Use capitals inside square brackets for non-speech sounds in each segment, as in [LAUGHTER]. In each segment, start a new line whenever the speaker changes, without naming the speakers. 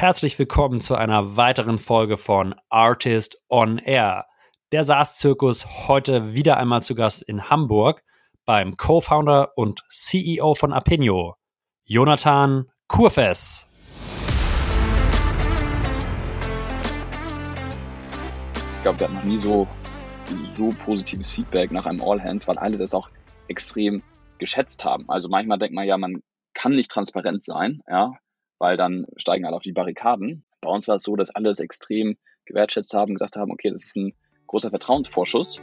herzlich willkommen zu einer weiteren Folge von Artist on Air. Der SaaS-Zirkus heute wieder einmal zu Gast in Hamburg beim Co-Founder und CEO von Apinio, Jonathan Kurfes.
Ich glaube, wir hatten noch nie so, so positives Feedback nach einem All Hands, weil alle das auch extrem geschätzt haben. Also manchmal denkt man ja, man kann nicht transparent sein, ja, weil dann steigen alle auf die Barrikaden. Bei uns war es so, dass alle es extrem gewertschätzt haben, gesagt haben, okay, das ist ein großer Vertrauensvorschuss.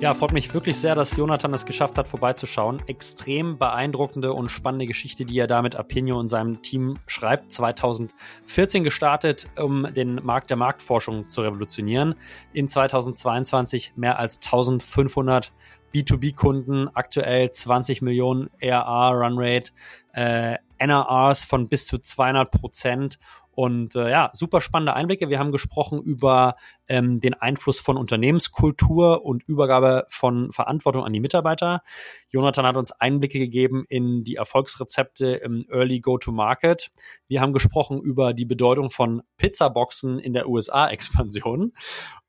Ja, freut mich wirklich sehr, dass Jonathan es geschafft hat, vorbeizuschauen. Extrem beeindruckende und spannende Geschichte, die er da mit Apinio und seinem Team schreibt. 2014 gestartet, um den Markt der Marktforschung zu revolutionieren. In 2022 mehr als 1500 B2B-Kunden, aktuell 20 Millionen ARR Runrate, äh, NRRs von bis zu 200 Prozent und äh, ja, super spannende Einblicke. Wir haben gesprochen über ähm, den Einfluss von Unternehmenskultur und Übergabe von Verantwortung an die Mitarbeiter. Jonathan hat uns Einblicke gegeben in die Erfolgsrezepte im Early Go-to-Market. Wir haben gesprochen über die Bedeutung von Pizzaboxen in der USA-Expansion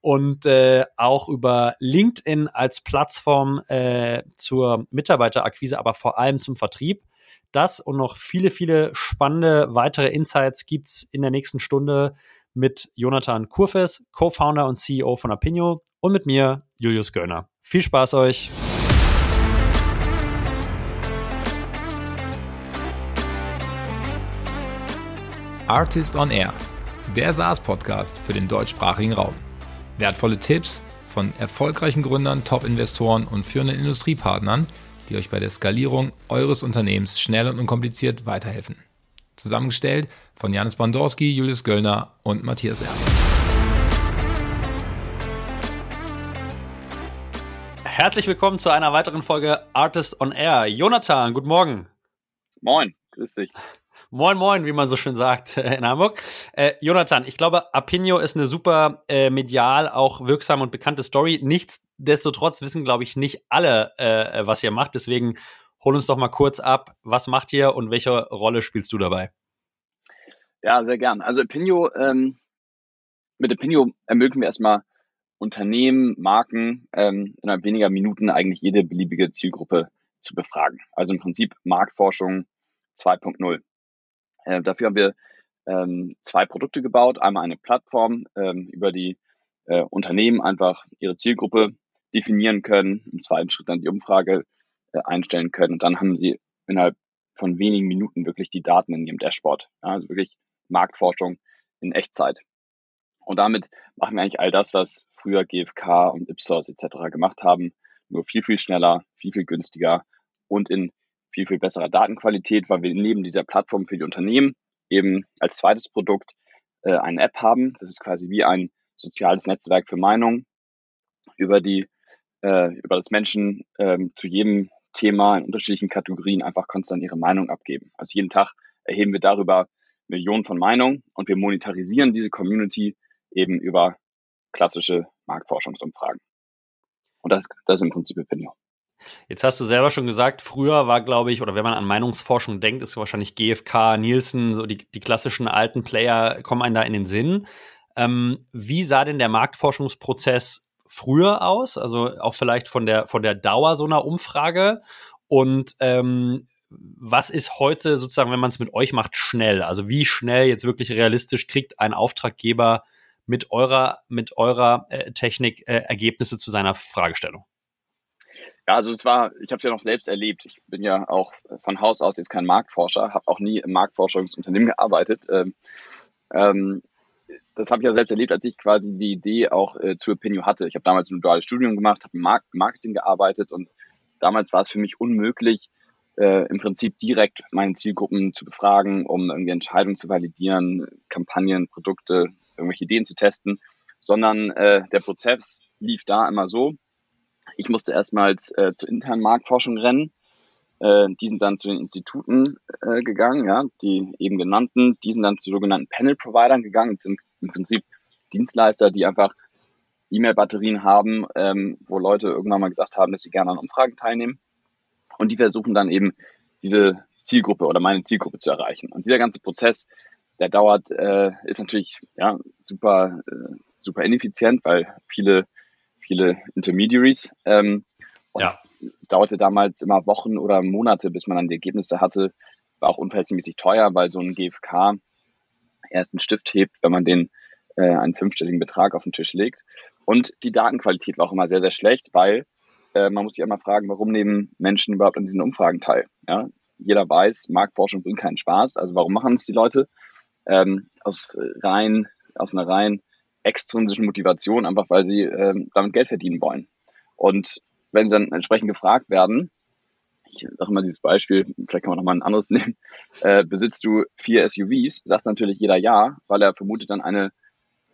und äh, auch über LinkedIn als Plattform äh, zur Mitarbeiterakquise, aber vor allem zum Vertrieb. Das und noch viele, viele spannende weitere Insights gibt's in der nächsten Stunde mit Jonathan Kurfes, Co-Founder und CEO von Apinio und mit mir, Julius Göllner. Viel Spaß euch!
Artist on Air, der SaaS-Podcast für den deutschsprachigen Raum. Wertvolle Tipps von erfolgreichen Gründern, Top-Investoren und führenden Industriepartnern – die euch bei der Skalierung eures Unternehmens schnell und unkompliziert weiterhelfen. Zusammengestellt von Janis Bandorski, Julius Göllner und Matthias Erb.
Herzlich willkommen zu einer weiteren Folge Artist on Air. Jonathan, guten Morgen.
Moin, grüß dich.
Moin, moin, wie man so schön sagt in Hamburg. Äh, Jonathan, ich glaube, Apinio ist eine super äh, medial auch wirksame und bekannte Story. Nichtsdestotrotz wissen, glaube ich, nicht alle, äh, was ihr macht. Deswegen hol uns doch mal kurz ab. Was macht ihr und welche Rolle spielst du dabei?
Ja, sehr gern. Also Apinio, ähm, mit Apinio ermöglichen wir erstmal Unternehmen, Marken ähm, innerhalb weniger Minuten eigentlich jede beliebige Zielgruppe zu befragen. Also im Prinzip Marktforschung 2.0. Äh, dafür haben wir ähm, zwei Produkte gebaut. Einmal eine Plattform, ähm, über die äh, Unternehmen einfach ihre Zielgruppe definieren können, im zweiten Schritt dann die Umfrage äh, einstellen können und dann haben sie innerhalb von wenigen Minuten wirklich die Daten in ihrem Dashboard. Ja, also wirklich Marktforschung in Echtzeit. Und damit machen wir eigentlich all das, was früher GfK und Ipsos etc. gemacht haben, nur viel, viel schneller, viel, viel günstiger und in viel, viel besserer Datenqualität, weil wir neben dieser Plattform für die Unternehmen eben als zweites Produkt äh, eine App haben. Das ist quasi wie ein soziales Netzwerk für Meinungen, über die, äh, über das Menschen ähm, zu jedem Thema in unterschiedlichen Kategorien einfach konstant ihre Meinung abgeben. Also jeden Tag erheben wir darüber Millionen von Meinungen und wir monetarisieren diese Community eben über klassische Marktforschungsumfragen. Und das, das ist im Prinzip Opinion.
Jetzt hast du selber schon gesagt, früher war, glaube ich, oder wenn man an Meinungsforschung denkt, ist wahrscheinlich GfK, Nielsen, so die, die klassischen alten Player kommen einem da in den Sinn. Ähm, wie sah denn der Marktforschungsprozess früher aus? Also auch vielleicht von der, von der Dauer so einer Umfrage. Und ähm, was ist heute sozusagen, wenn man es mit euch macht, schnell? Also wie schnell jetzt wirklich realistisch kriegt ein Auftraggeber mit eurer, mit eurer äh, Technik äh, Ergebnisse zu seiner Fragestellung?
Ja, also es war, ich habe es ja noch selbst erlebt. Ich bin ja auch von Haus aus jetzt kein Marktforscher, habe auch nie im Marktforschungsunternehmen [LAUGHS] gearbeitet. Ähm, ähm, das habe ich ja selbst erlebt, als ich quasi die Idee auch äh, zu Opinio hatte. Ich habe damals ein duales Studium gemacht, habe im Mark Marketing gearbeitet und damals war es für mich unmöglich, äh, im Prinzip direkt meine Zielgruppen zu befragen, um irgendwie Entscheidungen zu validieren, Kampagnen, Produkte, irgendwelche Ideen zu testen, sondern äh, der Prozess lief da immer so, ich musste erstmals äh, zur internen Marktforschung rennen. Äh, die sind dann zu den Instituten äh, gegangen, ja, die eben genannten. Die sind dann zu sogenannten Panel-Providern gegangen. Das sind im Prinzip Dienstleister, die einfach E-Mail-Batterien haben, ähm, wo Leute irgendwann mal gesagt haben, dass sie gerne an Umfragen teilnehmen. Und die versuchen dann eben diese Zielgruppe oder meine Zielgruppe zu erreichen. Und dieser ganze Prozess, der dauert, äh, ist natürlich ja, super, äh, super ineffizient, weil viele, viele Intermediaries. Ähm, und ja. Dauerte damals immer Wochen oder Monate, bis man dann die Ergebnisse hatte. War auch unverhältnismäßig teuer, weil so ein GFK erst einen Stift hebt, wenn man den äh, einen fünfstelligen Betrag auf den Tisch legt. Und die Datenqualität war auch immer sehr, sehr schlecht, weil äh, man muss sich immer fragen, warum nehmen Menschen überhaupt an diesen Umfragen teil? Ja? Jeder weiß, Marktforschung bringt keinen Spaß. Also warum machen es die Leute? Ähm, aus rein, aus einer rein extrinsischen Motivation, einfach weil sie ähm, damit Geld verdienen wollen. Und wenn sie dann entsprechend gefragt werden, ich sage mal dieses Beispiel, vielleicht kann man nochmal ein anderes [LAUGHS] nehmen, äh, besitzt du vier SUVs, sagt natürlich jeder ja, weil er vermutet dann eine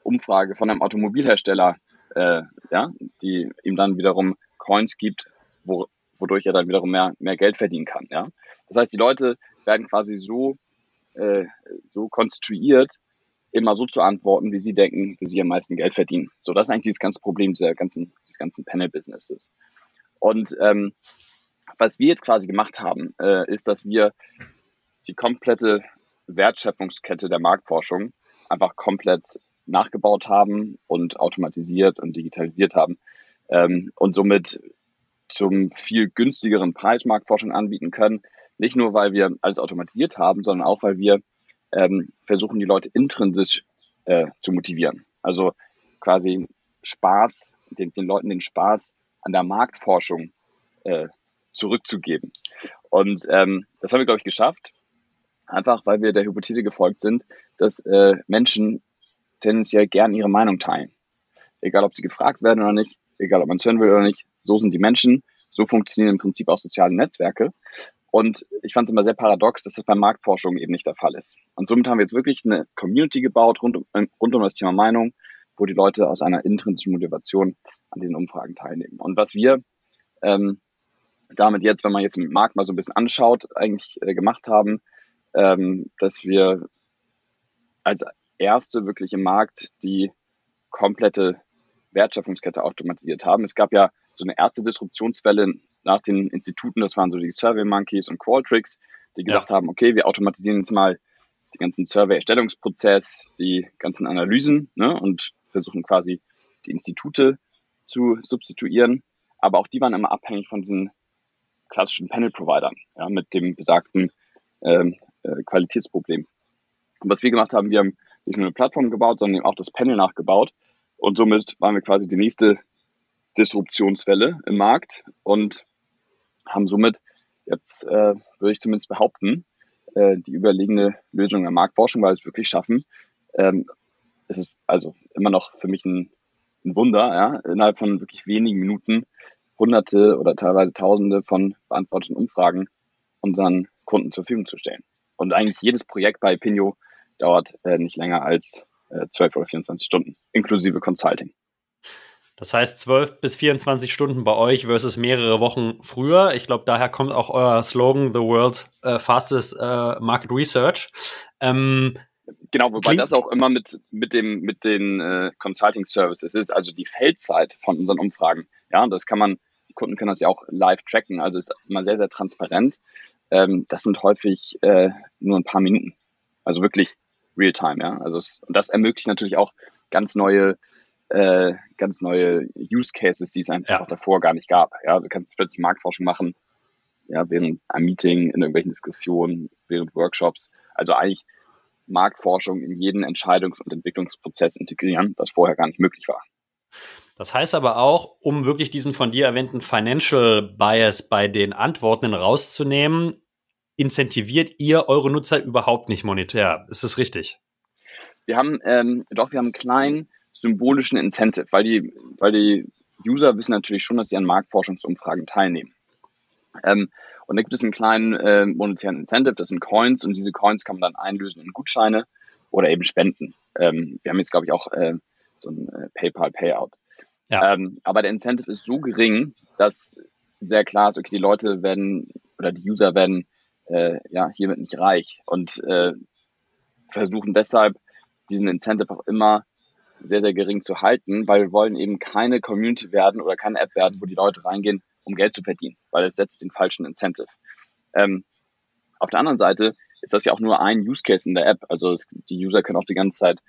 Umfrage von einem Automobilhersteller, äh, ja, die ihm dann wiederum Coins gibt, wo, wodurch er dann wiederum mehr, mehr Geld verdienen kann. Ja? Das heißt, die Leute werden quasi so, äh, so konstruiert, immer so zu antworten, wie sie denken, wie sie am meisten Geld verdienen. So, das ist eigentlich das ganze Problem der ganzen, des ganzen Panel-Businesses. Und ähm, was wir jetzt quasi gemacht haben, äh, ist, dass wir die komplette Wertschöpfungskette der Marktforschung einfach komplett nachgebaut haben und automatisiert und digitalisiert haben ähm, und somit zum viel günstigeren Preis Marktforschung anbieten können. Nicht nur, weil wir alles automatisiert haben, sondern auch, weil wir ähm, versuchen, die Leute intrinsisch äh, zu motivieren. Also quasi Spaß, den, den Leuten den Spaß an der Marktforschung äh, zurückzugeben. Und ähm, das haben wir, glaube ich, geschafft. Einfach, weil wir der Hypothese gefolgt sind, dass äh, Menschen tendenziell gern ihre Meinung teilen. Egal, ob sie gefragt werden oder nicht, egal, ob man es hören will oder nicht. So sind die Menschen. So funktionieren im Prinzip auch soziale Netzwerke. Und ich fand es immer sehr paradox, dass das bei Marktforschung eben nicht der Fall ist. Und somit haben wir jetzt wirklich eine Community gebaut rund um, rund um das Thema Meinung, wo die Leute aus einer intrinsischen Motivation an diesen Umfragen teilnehmen. Und was wir ähm, damit jetzt, wenn man jetzt den Markt mal so ein bisschen anschaut, eigentlich äh, gemacht haben, ähm, dass wir als erste wirklich im Markt die komplette Wertschöpfungskette automatisiert haben. Es gab ja so eine erste Disruptionswelle nach den Instituten, das waren so die Survey Monkeys und Qualtrics, die gesagt ja. haben, okay, wir automatisieren jetzt mal den ganzen Survey-Erstellungsprozess, die ganzen Analysen ne, und versuchen quasi die Institute zu substituieren. Aber auch die waren immer abhängig von diesen klassischen Panel-Providern, ja, mit dem besagten ähm, äh, Qualitätsproblem. Und was wir gemacht haben, wir haben nicht nur eine Plattform gebaut, sondern auch das Panel nachgebaut. Und somit waren wir quasi die nächste Disruptionswelle im Markt und haben somit jetzt, äh, würde ich zumindest behaupten, äh, die überlegene Lösung der Marktforschung, weil wir es wirklich schaffen. Ähm, es ist also immer noch für mich ein, ein Wunder, ja, innerhalb von wirklich wenigen Minuten hunderte oder teilweise tausende von beantworteten Umfragen unseren Kunden zur Verfügung zu stellen. Und eigentlich jedes Projekt bei Pinio dauert äh, nicht länger als äh, 12 oder 24 Stunden, inklusive Consulting.
Das heißt 12 bis 24 Stunden bei euch versus mehrere Wochen früher. Ich glaube, daher kommt auch euer Slogan The World uh, Fastest uh, Market Research. Ähm,
genau, wobei das auch immer mit, mit, dem, mit den äh, Consulting Services ist, also die Feldzeit von unseren Umfragen. Ja, das kann man, die Kunden können das ja auch live tracken, also ist immer sehr, sehr transparent. Ähm, das sind häufig äh, nur ein paar Minuten. Also wirklich Realtime, ja. Also es, und das ermöglicht natürlich auch ganz neue, äh, ganz neue Use Cases, die es einfach ja. davor gar nicht gab. Ja, du kannst plötzlich Marktforschung machen, ja, während einem Meeting, in irgendwelchen Diskussionen, während Workshops. Also eigentlich Marktforschung in jeden Entscheidungs- und Entwicklungsprozess integrieren, was vorher gar nicht möglich war.
Das heißt aber auch, um wirklich diesen von dir erwähnten Financial Bias bei den Antworten rauszunehmen, incentiviert ihr eure Nutzer überhaupt nicht monetär. Ist das richtig?
Wir haben, ähm, doch, wir haben einen kleinen symbolischen Incentive, weil die, weil die User wissen natürlich schon, dass sie an Marktforschungsumfragen teilnehmen. Ähm, und da gibt es einen kleinen äh, monetären Incentive, das sind Coins und diese Coins kann man dann einlösen in Gutscheine oder eben spenden. Ähm, wir haben jetzt, glaube ich, auch äh, so ein äh, PayPal-Payout. Ja. Ähm, aber der Incentive ist so gering, dass sehr klar ist, okay, die Leute werden oder die User werden äh, ja, hiermit nicht reich und äh, versuchen deshalb diesen Incentive auch immer sehr, sehr gering zu halten, weil wir wollen eben keine Community werden oder keine App werden, wo die Leute reingehen, um Geld zu verdienen, weil es setzt den falschen Incentive. Ähm, Auf der anderen Seite ist das ja auch nur ein Use Case in der App. Also es, die User können auch die ganze Zeit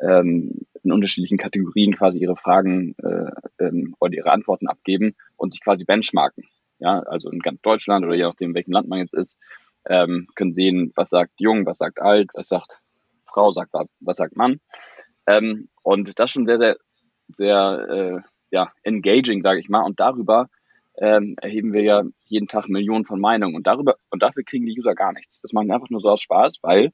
ähm, in unterschiedlichen Kategorien quasi ihre Fragen äh, ähm, oder ihre Antworten abgeben und sich quasi benchmarken. Ja, also in ganz Deutschland oder je nachdem, in welchem Land man jetzt ist, ähm, können sehen, was sagt jung, was sagt alt, was sagt Frau, sagt, was sagt Mann. Ähm, und das ist schon sehr, sehr, sehr äh, ja, engaging, sage ich mal. Und darüber ähm, erheben wir ja jeden Tag Millionen von Meinungen. Und darüber und dafür kriegen die User gar nichts. Das machen einfach nur so aus Spaß, weil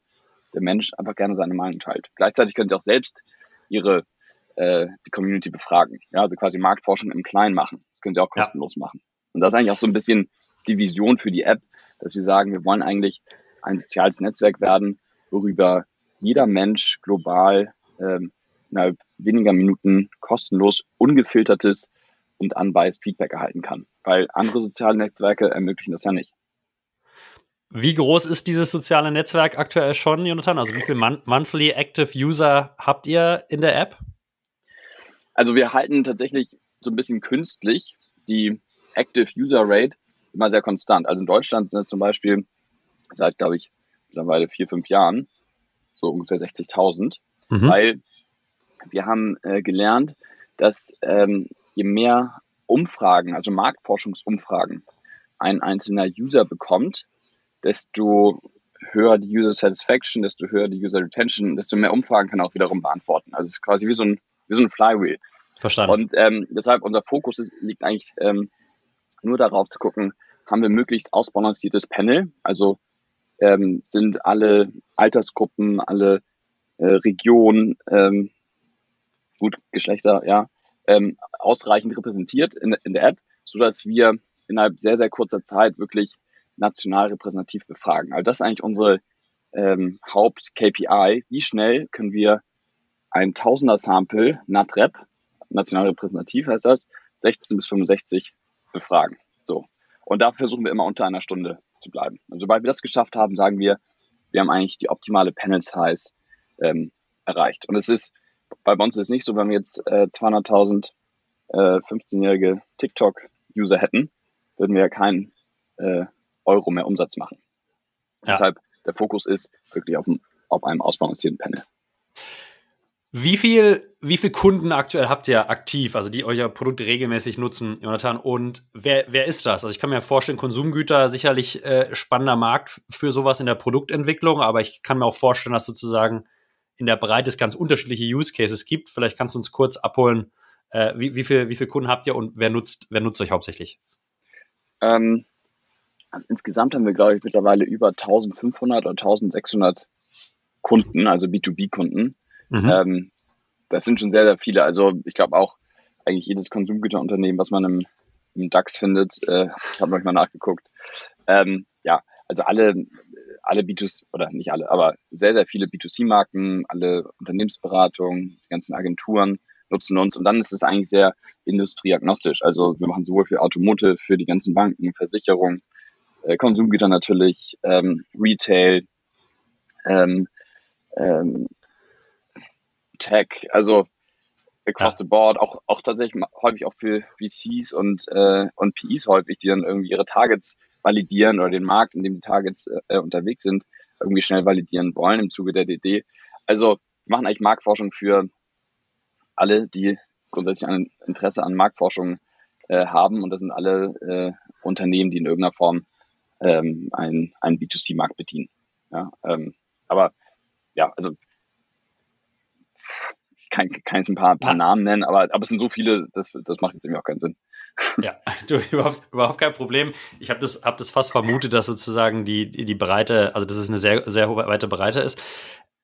der Mensch einfach gerne seine Meinung teilt. Gleichzeitig können sie auch selbst ihre äh, die Community befragen. Ja, also quasi Marktforschung im Kleinen machen. Das können sie auch kostenlos ja. machen. Und das ist eigentlich auch so ein bisschen die Vision für die App, dass wir sagen, wir wollen eigentlich ein soziales Netzwerk werden, worüber jeder Mensch global ähm, innerhalb weniger Minuten kostenlos, ungefiltertes und unbiased Feedback erhalten kann. Weil andere soziale Netzwerke ermöglichen das ja nicht.
Wie groß ist dieses soziale Netzwerk aktuell schon, Jonathan? Also wie viele Mon Monthly Active User habt ihr in der App?
Also wir halten tatsächlich so ein bisschen künstlich die Active User Rate immer sehr konstant. Also in Deutschland sind es zum Beispiel seit, glaube ich, mittlerweile vier, fünf Jahren so ungefähr 60.000, mhm. weil wir haben äh, gelernt, dass ähm, je mehr Umfragen, also Marktforschungsumfragen, ein einzelner User bekommt, desto höher die User Satisfaction, desto höher die User Retention, desto mehr Umfragen kann er auch wiederum beantworten. Also es ist quasi wie so ein, wie so ein Flywheel.
Verstanden.
Und ähm, deshalb unser Fokus ist, liegt eigentlich ähm, nur darauf zu gucken, haben wir möglichst ausbalanciertes Panel, also ähm, sind alle Altersgruppen, alle äh, Regionen, ähm, gut, Geschlechter, ja, ähm, ausreichend repräsentiert in, in der App, so dass wir innerhalb sehr, sehr kurzer Zeit wirklich national repräsentativ befragen. Also das ist eigentlich unsere ähm, Haupt-KPI. Wie schnell können wir ein Tausender-Sample NatRep, national repräsentativ heißt das, 16 bis 65 befragen. So. Und da versuchen wir immer unter einer Stunde zu bleiben. Und sobald wir das geschafft haben, sagen wir, wir haben eigentlich die optimale Panel Size ähm, erreicht. Und es ist, bei uns ist es nicht so, wenn wir jetzt äh, 200.000 äh, 15-jährige TikTok-User hätten, würden wir ja keinen äh, Euro mehr Umsatz machen. Ja. Deshalb der Fokus ist wirklich auf, auf einem ausbalancierten Panel.
Wie viel, wie viel Kunden aktuell habt ihr aktiv, also die euer Produkt regelmäßig nutzen, Jonathan? Und wer, wer ist das? Also ich kann mir vorstellen, Konsumgüter sicherlich äh, spannender Markt für sowas in der Produktentwicklung, aber ich kann mir auch vorstellen, dass sozusagen in der Breite es ganz unterschiedliche Use Cases gibt. Vielleicht kannst du uns kurz abholen, äh, wie, wie, viel, wie viel Kunden habt ihr und wer nutzt, wer nutzt euch hauptsächlich?
Ähm, also insgesamt haben wir, glaube ich, mittlerweile über 1500 oder 1600 Kunden, also B2B-Kunden. Mhm. Ähm, das sind schon sehr, sehr viele. Also ich glaube auch eigentlich jedes Konsumgüterunternehmen, was man im, im DAX findet, äh, ich habe mal nachgeguckt. Ähm, ja, also alle, alle B2C, oder nicht alle, aber sehr, sehr viele B2C-Marken, alle Unternehmensberatungen, die ganzen Agenturen nutzen uns und dann ist es eigentlich sehr industrieagnostisch. Also wir machen sowohl für Automotive, für die ganzen Banken, Versicherungen, äh, Konsumgüter natürlich, ähm, Retail, ähm, ähm, Tech, also across ja. the board, auch, auch tatsächlich häufig auch für VCs und, äh, und PEs häufig, die dann irgendwie ihre Targets validieren oder den Markt, in dem die Targets äh, unterwegs sind, irgendwie schnell validieren wollen im Zuge der DD. Also machen eigentlich Marktforschung für alle, die grundsätzlich ein Interesse an Marktforschung äh, haben und das sind alle äh, Unternehmen, die in irgendeiner Form ähm, einen, einen B2C-Markt bedienen. Ja, ähm, aber ja, also ich kann, kann jetzt ein paar, paar ja. Namen nennen, aber, aber es sind so viele, das, das macht jetzt irgendwie auch keinen Sinn.
Ja, [LAUGHS] du, überhaupt, überhaupt kein Problem. Ich habe das, hab das fast vermutet, dass sozusagen die, die Breite, also dass es eine sehr, sehr weite Breite ist.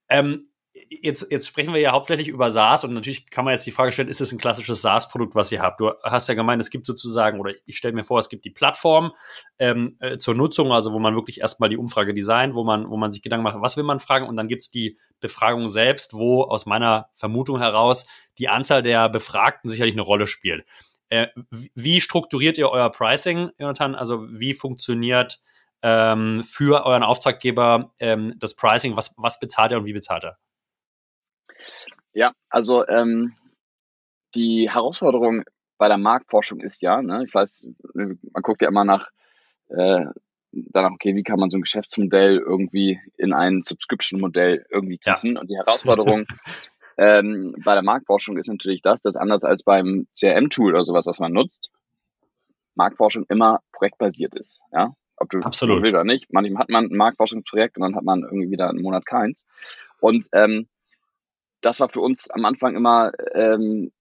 Ähm, jetzt, jetzt sprechen wir ja hauptsächlich über SaaS und natürlich kann man jetzt die Frage stellen, ist es ein klassisches SaaS-Produkt, was ihr habt? Du hast ja gemeint, es gibt sozusagen, oder ich stelle mir vor, es gibt die Plattform ähm, äh, zur Nutzung, also wo man wirklich erstmal die Umfrage designt, wo man, wo man sich Gedanken macht, was will man fragen und dann gibt es die Befragung selbst, wo aus meiner Vermutung heraus die Anzahl der Befragten sicherlich eine Rolle spielt. Äh, wie strukturiert ihr euer Pricing, Jonathan? Also wie funktioniert ähm, für euren Auftraggeber ähm, das Pricing? Was, was bezahlt er und wie bezahlt er?
Ja, also ähm, die Herausforderung bei der Marktforschung ist ja, ne, ich weiß, man guckt ja immer nach, äh, danach, okay, wie kann man so ein Geschäftsmodell irgendwie in ein Subscription-Modell irgendwie gießen? Ja. Und die Herausforderung [LAUGHS] ähm, bei der Marktforschung ist natürlich das, dass anders als beim CRM-Tool oder sowas, was man nutzt, Marktforschung immer projektbasiert ist. Ja? Ob du
Absolut.
willst oder nicht. Manchmal hat man ein Marktforschungsprojekt und dann hat man irgendwie wieder einen Monat keins. Und ähm, das war für uns am Anfang immer ähm,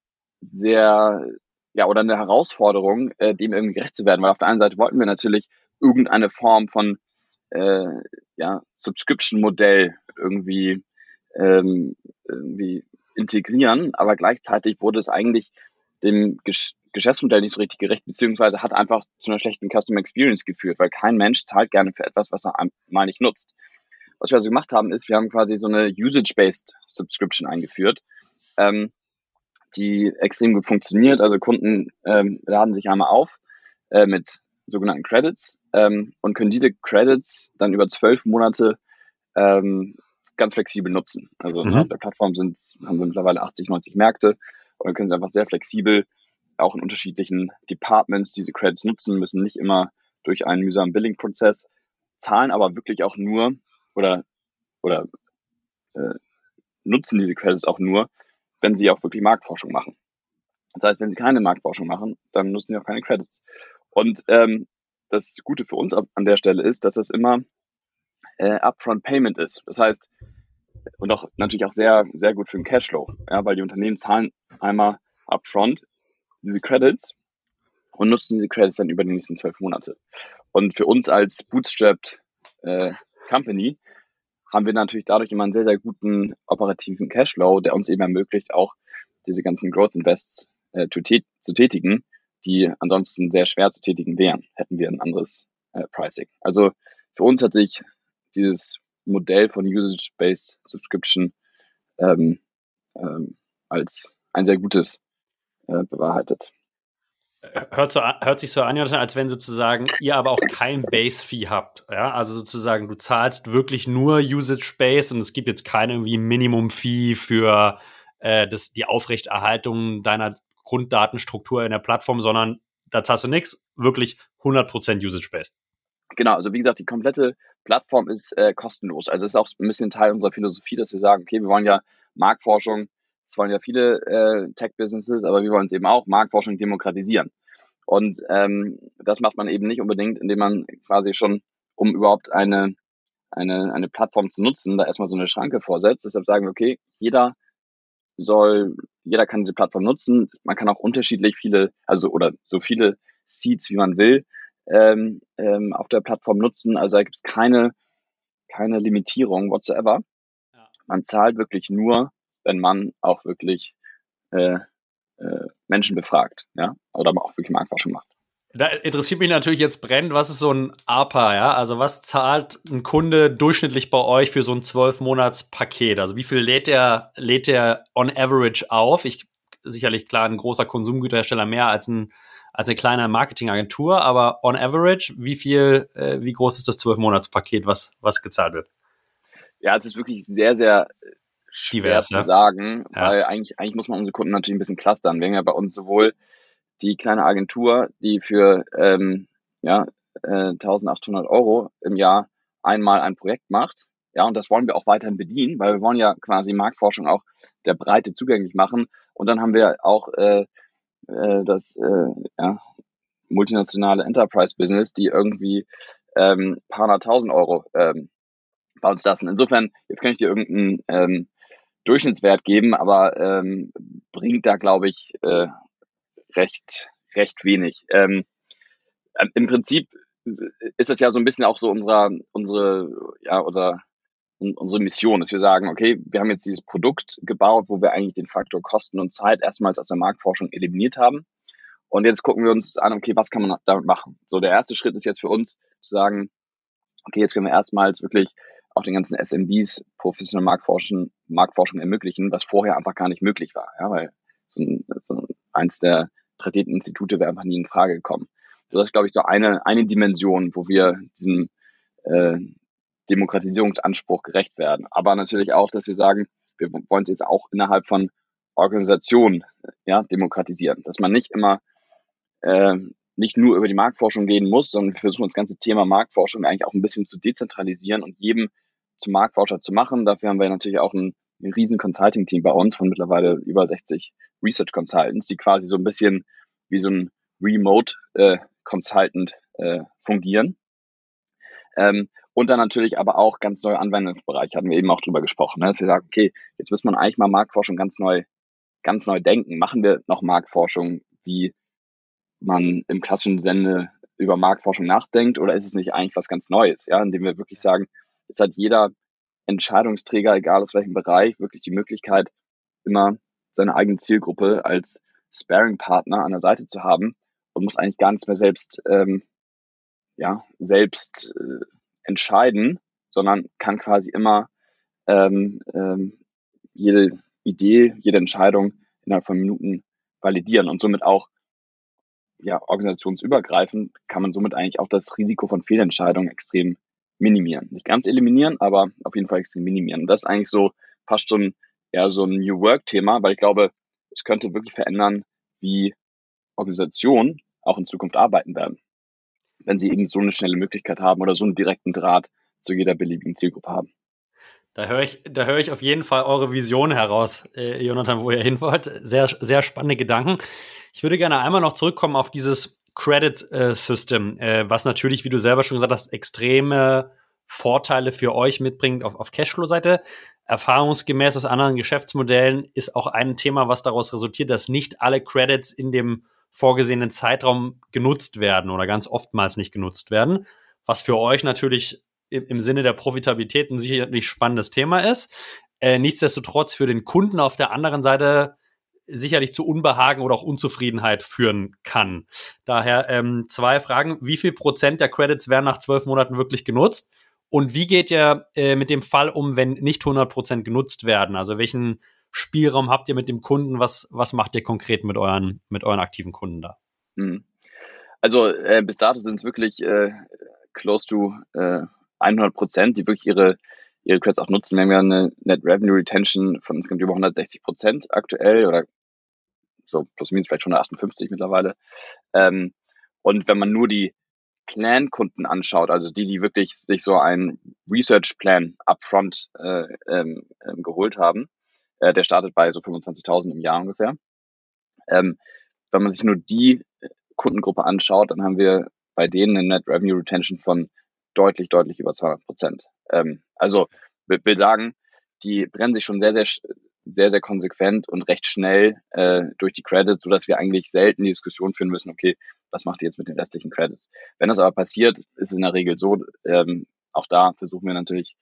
sehr, ja, oder eine Herausforderung, äh, dem irgendwie gerecht zu werden. Weil auf der einen Seite wollten wir natürlich irgendeine Form von äh, ja, Subscription-Modell irgendwie, ähm, irgendwie integrieren, aber gleichzeitig wurde es eigentlich dem Gesch Geschäftsmodell nicht so richtig gerecht, beziehungsweise hat einfach zu einer schlechten Customer Experience geführt, weil kein Mensch zahlt gerne für etwas, was er mal nicht nutzt. Was wir also gemacht haben, ist, wir haben quasi so eine Usage-Based Subscription eingeführt, ähm, die extrem gut funktioniert. Also Kunden ähm, laden sich einmal auf äh, mit sogenannten Credits ähm, und können diese Credits dann über zwölf Monate ähm, ganz flexibel nutzen. Also mhm. auf der Plattform sind, haben wir mittlerweile 80, 90 Märkte und dann können sie einfach sehr flexibel auch in unterschiedlichen Departments diese Credits nutzen, müssen nicht immer durch einen mühsamen Billing-Prozess, zahlen aber wirklich auch nur oder, oder äh, nutzen diese Credits auch nur, wenn sie auch wirklich Marktforschung machen. Das heißt, wenn sie keine Marktforschung machen, dann nutzen sie auch keine Credits. Und ähm, das Gute für uns an der Stelle ist, dass es immer äh, Upfront Payment ist. Das heißt, und auch natürlich auch sehr, sehr gut für den Cashflow, ja, weil die Unternehmen zahlen einmal upfront diese Credits und nutzen diese Credits dann über die nächsten zwölf Monate. Und für uns als Bootstrapped äh, Company haben wir natürlich dadurch immer einen sehr, sehr guten operativen Cashflow, der uns eben ermöglicht, auch diese ganzen Growth Invests äh, zu, zu tätigen, die ansonsten sehr schwer zu tätigen wären, hätten wir ein anderes äh, Pricing. Also für uns hat sich dieses Modell von Usage-Based Subscription ähm, ähm, als ein sehr gutes äh, bewahrheitet.
Hört, so, hört sich so an, als wenn sozusagen ihr aber auch kein Base-Fee habt. Ja? Also sozusagen, du zahlst wirklich nur Usage-Based und es gibt jetzt kein irgendwie Minimum-Fee für äh, das, die Aufrechterhaltung deiner Grunddatenstruktur in der Plattform, sondern da zahlst du nichts, wirklich 100% Usage-Based.
Genau, also wie gesagt, die komplette Plattform ist äh, kostenlos. Also es ist auch ein bisschen Teil unserer Philosophie, dass wir sagen, okay, wir wollen ja Marktforschung das wollen ja viele äh, Tech-Businesses, aber wir wollen es eben auch Marktforschung demokratisieren. Und ähm, das macht man eben nicht unbedingt, indem man quasi schon, um überhaupt eine, eine, eine Plattform zu nutzen, da erstmal so eine Schranke vorsetzt. Deshalb sagen wir, okay, jeder soll, jeder kann diese Plattform nutzen. Man kann auch unterschiedlich viele, also oder so viele Seeds, wie man will, ähm, ähm, auf der Plattform nutzen. Also da gibt es keine, keine Limitierung whatsoever. Ja. Man zahlt wirklich nur wenn man auch wirklich äh, äh, Menschen befragt, ja, oder auch wirklich Marktforschung macht.
Da interessiert mich natürlich jetzt brennend, was ist so ein APA, ja? Also was zahlt ein Kunde durchschnittlich bei euch für so ein 12-Monats-Paket? Also wie viel lädt der, lädt der on average auf? Ich, sicherlich klar, ein großer Konsumgüterhersteller mehr als ein, als eine kleine Marketingagentur, aber on average, wie viel, äh, wie groß ist das 12-Monats-Paket, was, was gezahlt wird?
Ja, es ist wirklich sehr, sehr schwer Divers, zu ne? sagen, ja. weil eigentlich, eigentlich muss man unsere Kunden natürlich ein bisschen clustern. Wir haben ja bei uns sowohl die kleine Agentur, die für ähm, ja, äh, 1800 Euro im Jahr einmal ein Projekt macht. Ja, und das wollen wir auch weiterhin bedienen, weil wir wollen ja quasi Marktforschung auch der Breite zugänglich machen. Und dann haben wir auch äh, äh, das äh, ja, multinationale Enterprise-Business, die irgendwie ähm, paar hunderttausend Euro ähm, bei uns lassen. Insofern, jetzt kann ich dir irgendeinen ähm, Durchschnittswert geben, aber ähm, bringt da, glaube ich, äh, recht, recht wenig. Ähm, äh, Im Prinzip ist das ja so ein bisschen auch so unserer, unsere, ja, oder unsere Mission, dass wir sagen, okay, wir haben jetzt dieses Produkt gebaut, wo wir eigentlich den Faktor Kosten und Zeit erstmals aus der Marktforschung eliminiert haben. Und jetzt gucken wir uns an, okay, was kann man damit machen? So, der erste Schritt ist jetzt für uns zu sagen, okay, jetzt können wir erstmals wirklich auch den ganzen SMBs professionelle Marktforschung, Marktforschung ermöglichen, was vorher einfach gar nicht möglich war, ja, weil so, ein, so eins der tradierten Institute wäre einfach nie in Frage gekommen. So, das ist, glaube ich, so eine, eine Dimension, wo wir diesem äh, Demokratisierungsanspruch gerecht werden. Aber natürlich auch, dass wir sagen, wir wollen es jetzt auch innerhalb von Organisationen ja, demokratisieren, dass man nicht immer äh, nicht nur über die Marktforschung gehen muss, sondern wir versuchen das ganze Thema Marktforschung eigentlich auch ein bisschen zu dezentralisieren und jedem zum Marktforscher zu machen. Dafür haben wir natürlich auch ein, ein riesen Consulting-Team bei uns von mittlerweile über 60 Research Consultants, die quasi so ein bisschen wie so ein Remote äh, Consultant äh, fungieren. Ähm, und dann natürlich aber auch ganz neue Anwendungsbereiche, hatten wir eben auch drüber gesprochen, ne? dass wir sagen, okay, jetzt müssen wir eigentlich mal Marktforschung ganz neu, ganz neu denken. Machen wir noch Marktforschung, wie man im klassischen Sinne über Marktforschung nachdenkt, oder ist es nicht eigentlich was ganz Neues, ja, indem wir wirklich sagen, es hat jeder Entscheidungsträger, egal aus welchem Bereich, wirklich die Möglichkeit, immer seine eigene Zielgruppe als Sparing-Partner an der Seite zu haben und muss eigentlich gar nichts mehr selbst, ähm, ja, selbst äh, entscheiden, sondern kann quasi immer ähm, ähm, jede Idee, jede Entscheidung innerhalb von Minuten validieren und somit auch ja, organisationsübergreifend kann man somit eigentlich auch das Risiko von Fehlentscheidungen extrem minimieren. Nicht ganz eliminieren, aber auf jeden Fall extrem minimieren. Das ist eigentlich so fast schon eher so ein New Work-Thema, weil ich glaube, es könnte wirklich verändern, wie Organisationen auch in Zukunft arbeiten werden, wenn sie eben so eine schnelle Möglichkeit haben oder so einen direkten Draht zu jeder beliebigen Zielgruppe haben.
Da höre ich, da höre ich auf jeden Fall eure Vision heraus, äh, Jonathan, wo ihr hin wollt. Sehr, sehr spannende Gedanken. Ich würde gerne einmal noch zurückkommen auf dieses Credit äh, System, äh, was natürlich, wie du selber schon gesagt hast, extreme Vorteile für euch mitbringt auf, auf Cashflow-Seite. Erfahrungsgemäß aus anderen Geschäftsmodellen ist auch ein Thema, was daraus resultiert, dass nicht alle Credits in dem vorgesehenen Zeitraum genutzt werden oder ganz oftmals nicht genutzt werden, was für euch natürlich im, Sinne der Profitabilität ein sicherlich spannendes Thema ist. Äh, nichtsdestotrotz für den Kunden auf der anderen Seite sicherlich zu Unbehagen oder auch Unzufriedenheit führen kann. Daher ähm, zwei Fragen. Wie viel Prozent der Credits werden nach zwölf Monaten wirklich genutzt? Und wie geht ihr äh, mit dem Fall um, wenn nicht 100 Prozent genutzt werden? Also welchen Spielraum habt ihr mit dem Kunden? Was, was macht ihr konkret mit euren, mit euren aktiven Kunden da? Hm.
Also äh, bis dato sind es wirklich äh, close to äh, 100 Prozent, die wirklich ihre, ihre Credits auch nutzen. Wir haben ja eine Net Revenue Retention von insgesamt über 160 Prozent aktuell oder so plus minus vielleicht schon 158 mittlerweile. Ähm, und wenn man nur die Plan-Kunden anschaut, also die, die wirklich sich so einen Research-Plan upfront äh, ähm, ähm, geholt haben, äh, der startet bei so 25.000 im Jahr ungefähr. Ähm, wenn man sich nur die Kundengruppe anschaut, dann haben wir bei denen eine Net Revenue Retention von deutlich, deutlich über 200 Prozent. Ähm, also will sagen, die brennen sich schon sehr, sehr, sehr, sehr konsequent und recht schnell äh, durch die Credits, sodass wir eigentlich selten die Diskussion führen müssen, okay, was macht ihr jetzt mit den restlichen Credits? Wenn das aber passiert, ist es in der Regel so, ähm, auch da versuchen wir natürlich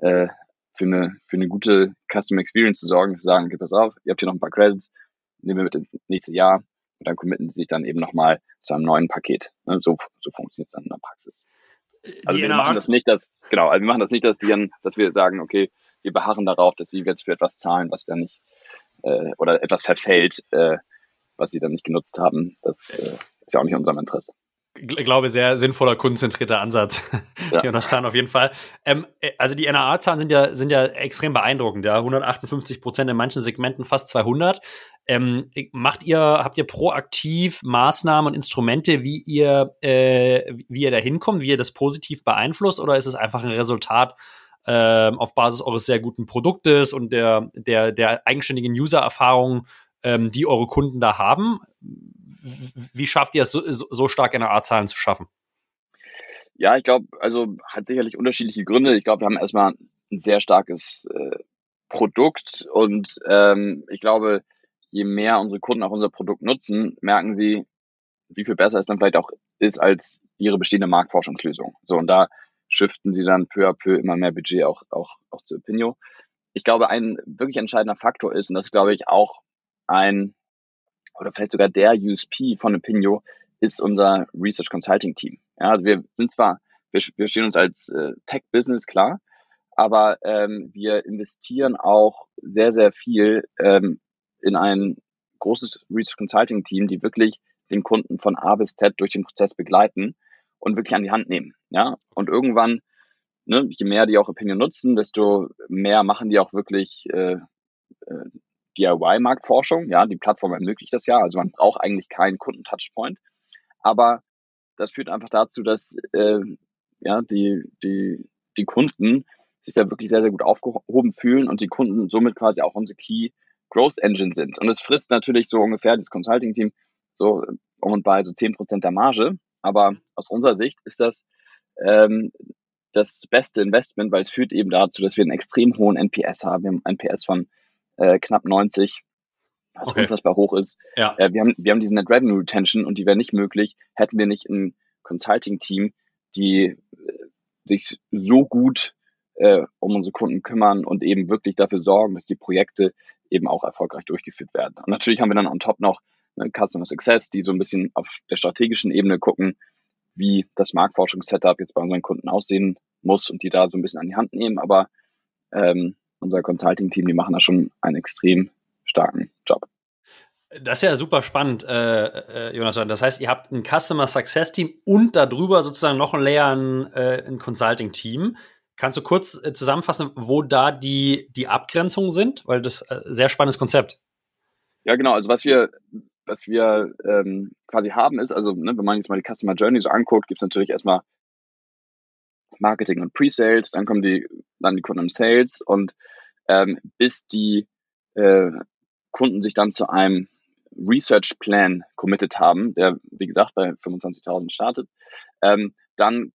äh, für eine, für eine gute Custom Experience zu sorgen, zu sagen, gib pass auf, ihr habt hier noch ein paar Credits, nehmen wir mit ins nächste Jahr und dann committen sie sich dann eben nochmal zu einem neuen Paket. Ne, so, so funktioniert es dann in der Praxis. Also wir machen das nicht, dass, genau, also wir machen das nicht, dass die dann, dass wir sagen, okay, wir beharren darauf, dass sie jetzt für etwas zahlen, was dann nicht, äh, oder etwas verfällt, äh, was sie dann nicht genutzt haben. Das äh, ist ja auch nicht in unserem Interesse
glaube, sehr sinnvoller, kundenzentrierter Ansatz. Ja. [LAUGHS] Jonathan, auf jeden Fall. Ähm, äh, also die NAA-Zahlen sind ja, sind ja extrem beeindruckend. Ja, 158 Prozent in manchen Segmenten, fast 200. Ähm, macht ihr, habt ihr proaktiv Maßnahmen und Instrumente, wie ihr, äh, wie ihr da hinkommt, wie ihr das positiv beeinflusst, oder ist es einfach ein Resultat äh, auf Basis eures sehr guten Produktes und der, der, der eigenständigen User-Erfahrung, ähm, die eure Kunden da haben? wie schafft ihr es, so, so stark NRA-Zahlen zu schaffen?
Ja, ich glaube, also hat sicherlich unterschiedliche Gründe. Ich glaube, wir haben erstmal ein sehr starkes äh, Produkt und ähm, ich glaube, je mehr unsere Kunden auch unser Produkt nutzen, merken sie, wie viel besser es dann vielleicht auch ist als ihre bestehende Marktforschungslösung. So, und da shiften sie dann peu à peu immer mehr Budget auch, auch, auch zu Opinio. Ich glaube, ein wirklich entscheidender Faktor ist, und das glaube ich auch ein oder vielleicht sogar der USP von Opinio ist unser Research Consulting Team. Ja, also wir sind zwar, wir, wir stehen uns als äh, Tech-Business klar, aber ähm, wir investieren auch sehr, sehr viel ähm, in ein großes Research Consulting Team, die wirklich den Kunden von A bis Z durch den Prozess begleiten und wirklich an die Hand nehmen. Ja, und irgendwann, ne, je mehr die auch Opinion nutzen, desto mehr machen die auch wirklich äh, äh, DIY-Marktforschung. Ja, die Plattform ermöglicht das ja. Also man braucht eigentlich keinen Kunden-Touchpoint. Aber das führt einfach dazu, dass äh, ja, die, die, die Kunden sich da wirklich sehr, sehr gut aufgehoben fühlen und die Kunden somit quasi auch unsere Key Growth Engine sind. Und es frisst natürlich so ungefähr das Consulting-Team so um und bei so 10% der Marge. Aber aus unserer Sicht ist das ähm, das beste Investment, weil es führt eben dazu, dass wir einen extrem hohen NPS haben. Wir haben einen NPS von äh, knapp 90, was okay. unfassbar hoch ist. Ja. Äh, wir, haben, wir haben diese Net Revenue Retention und die wäre nicht möglich, hätten wir nicht ein Consulting-Team, die äh, sich so gut äh, um unsere Kunden kümmern und eben wirklich dafür sorgen, dass die Projekte eben auch erfolgreich durchgeführt werden. Und natürlich haben wir dann on top noch eine Customer Success, die so ein bisschen auf der strategischen Ebene gucken, wie das Marktforschungssetup jetzt bei unseren Kunden aussehen muss und die da so ein bisschen an die Hand nehmen. Aber ähm, unser Consulting-Team, die machen da schon einen extrem starken Job.
Das ist ja super spannend, äh, äh, Jonathan. Das heißt, ihr habt ein Customer Success Team und darüber sozusagen noch ein Layer ein, äh, ein Consulting Team. Kannst du kurz äh, zusammenfassen, wo da die, die Abgrenzungen sind? Weil das äh, sehr spannendes Konzept.
Ja, genau. Also was wir, was wir ähm, quasi haben ist, also ne, wenn man jetzt mal die Customer Journey so anguckt, gibt es natürlich erstmal Marketing und Pre-Sales, dann kommen die, dann die Kunden im Sales und ähm, bis die äh, Kunden sich dann zu einem Research Plan committed haben, der wie gesagt bei 25.000 startet, ähm, dann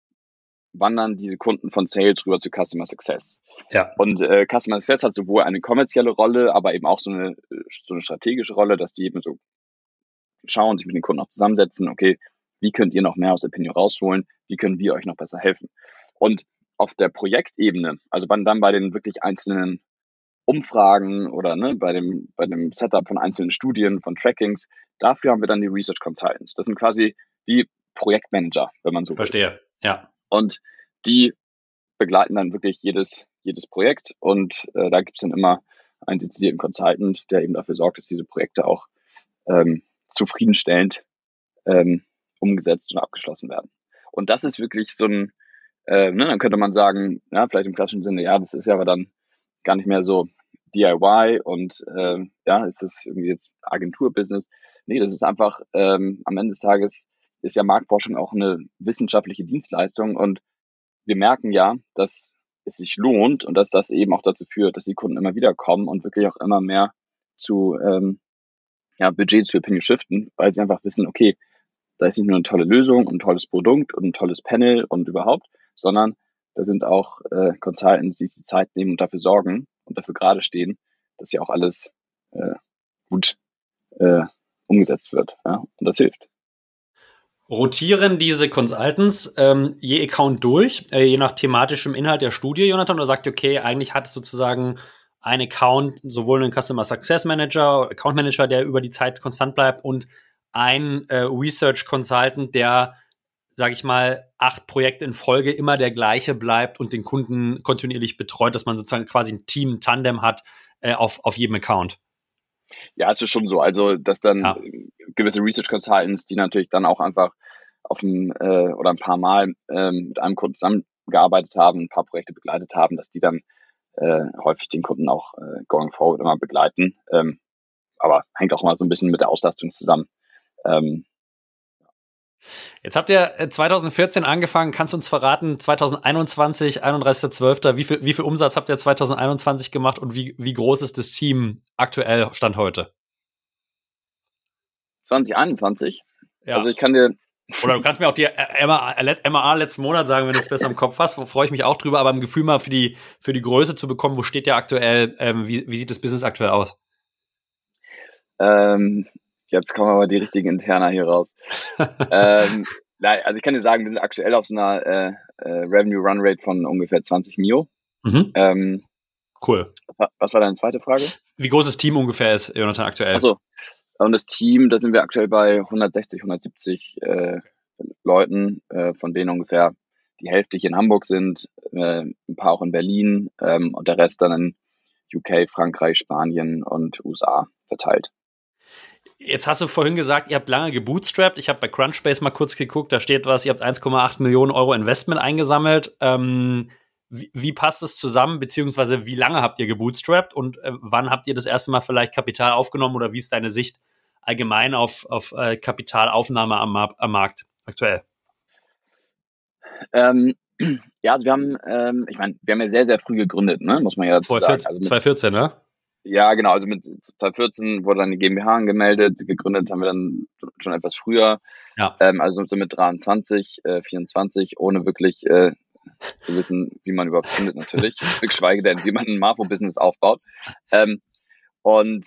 wandern diese Kunden von Sales rüber zu Customer Success. Ja. Und äh, Customer Success hat sowohl eine kommerzielle Rolle, aber eben auch so eine, so eine strategische Rolle, dass die eben so schauen, sich mit den Kunden auch zusammensetzen, okay, wie könnt ihr noch mehr aus Opinion rausholen, wie können wir euch noch besser helfen. Und auf der Projektebene, also dann bei den wirklich einzelnen Umfragen oder ne, bei, dem, bei dem Setup von einzelnen Studien, von Trackings, dafür haben wir dann die Research Consultants. Das sind quasi wie Projektmanager, wenn man so
Verstehe, will. ja.
Und die begleiten dann wirklich jedes, jedes Projekt und äh, da gibt es dann immer einen dezidierten Consultant, der eben dafür sorgt, dass diese Projekte auch ähm, zufriedenstellend ähm, umgesetzt und abgeschlossen werden. Und das ist wirklich so ein, äh, ne, dann könnte man sagen, ja, vielleicht im klassischen Sinne, ja, das ist ja aber dann gar nicht mehr so DIY und äh, ja, ist das irgendwie jetzt Agenturbusiness? Nee, das ist einfach ähm, am Ende des Tages ist ja Marktforschung auch eine wissenschaftliche Dienstleistung und wir merken ja, dass es sich lohnt und dass das eben auch dazu führt, dass die Kunden immer wieder kommen und wirklich auch immer mehr zu ähm, ja, Budgets für Opinion shiften, weil sie einfach wissen, okay, da ist nicht nur eine tolle Lösung und ein tolles Produkt und ein tolles Panel und überhaupt, sondern da sind auch äh, Consultants, die sich die Zeit nehmen und dafür sorgen und dafür gerade stehen, dass hier auch alles äh, gut äh, umgesetzt wird. Ja? Und das hilft.
Rotieren diese Consultants ähm, je Account durch, äh, je nach thematischem Inhalt der Studie, Jonathan, oder sagt, okay, eigentlich hat es sozusagen ein Account, sowohl ein Customer Success Manager, Account Manager, der über die Zeit konstant bleibt und ein äh, Research Consultant, der sage ich mal, acht Projekte in Folge immer der gleiche bleibt und den Kunden kontinuierlich betreut, dass man sozusagen quasi ein Team, ein Tandem hat äh, auf, auf jedem Account.
Ja, es ist schon so. Also, dass dann ja. gewisse Research Consultants, die natürlich dann auch einfach auf ein äh, oder ein paar Mal ähm, mit einem Kunden zusammengearbeitet haben, ein paar Projekte begleitet haben, dass die dann äh, häufig den Kunden auch äh, going forward immer begleiten. Ähm, aber hängt auch mal so ein bisschen mit der Auslastung zusammen. Ähm,
Jetzt habt ihr 2014 äh, angefangen. Kannst du uns verraten, 2021, 31.12., wie viel, wie viel Umsatz habt ihr 2021 gemacht und wie, wie groß ist das Team aktuell Stand heute?
2021? Ja. Also ich kann dir.
Oder du kannst mir auch die MA, MA letzten Monat sagen, wenn du es besser im Kopf hast. Freue ich mich auch drüber, aber ein Gefühl mal für die, für die Größe zu bekommen. Wo steht der aktuell? Ähm, wie, wie sieht das Business aktuell aus?
Ähm, Jetzt kommen aber die richtigen Interner hier raus. [LAUGHS] ähm, also ich kann dir sagen, wir sind aktuell auf so einer äh, äh, Revenue Run Rate von ungefähr 20 Mio. Mhm. Ähm,
cool.
Was war, was war, deine zweite Frage?
Wie groß das Team ungefähr ist, Jonathan, aktuell?
Achso. Und das Team, da sind wir aktuell bei 160, 170 äh, Leuten, äh, von denen ungefähr die Hälfte hier in Hamburg sind, äh, ein paar auch in Berlin ähm, und der Rest dann in UK, Frankreich, Spanien und USA verteilt.
Jetzt hast du vorhin gesagt, ihr habt lange gebootstrapped. Ich habe bei Crunchbase mal kurz geguckt, da steht was, ihr habt 1,8 Millionen Euro Investment eingesammelt. Ähm, wie, wie, passt es zusammen, beziehungsweise wie lange habt ihr gebootstrapped und äh, wann habt ihr das erste Mal vielleicht Kapital aufgenommen oder wie ist deine Sicht allgemein auf, auf äh, Kapitalaufnahme am, am Markt aktuell?
Ähm, [CLEARS THROAT] ja, also wir haben, ähm, ich meine, wir haben ja sehr, sehr früh gegründet, ne? muss man ja dazu
2014, sagen. Also mit, 2014, ne?
Ja, genau. Also mit 2014 wurde dann die GmbH angemeldet. Gegründet haben wir dann schon etwas früher. Ja. Ähm, also so mit 23, äh, 24, ohne wirklich äh, zu wissen, wie man überhaupt findet, natürlich. [LAUGHS] Geschweige denn, wie man ein Marfo-Business aufbaut. Ähm, und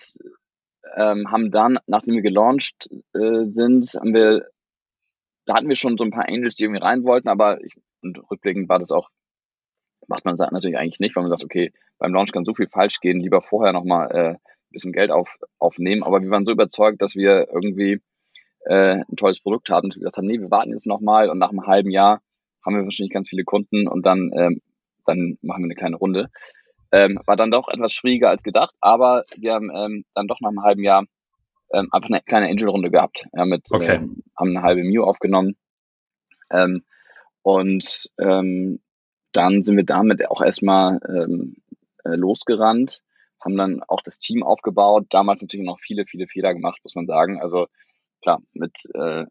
ähm, haben dann, nachdem wir gelauncht äh, sind, haben wir, da hatten wir schon so ein paar Angels, die irgendwie rein wollten, aber ich, und rückblickend war das auch, macht man das natürlich eigentlich nicht, weil man sagt, okay, beim Launch kann so viel falsch gehen, lieber vorher nochmal äh, ein bisschen Geld auf, aufnehmen. Aber wir waren so überzeugt, dass wir irgendwie äh, ein tolles Produkt hatten und gesagt haben, nee, wir warten jetzt nochmal und nach einem halben Jahr haben wir wahrscheinlich ganz viele Kunden und dann, ähm, dann machen wir eine kleine Runde. Ähm, war dann doch etwas schwieriger als gedacht, aber wir haben ähm, dann doch nach einem halben Jahr ähm, einfach eine kleine Angel-Runde gehabt. Ja, mit, okay. ähm, haben eine halbe Mew aufgenommen. Ähm, und ähm, dann sind wir damit auch erstmal ähm, äh, losgerannt, haben dann auch das Team aufgebaut. Damals natürlich noch viele, viele Fehler gemacht, muss man sagen. Also klar, mit, äh,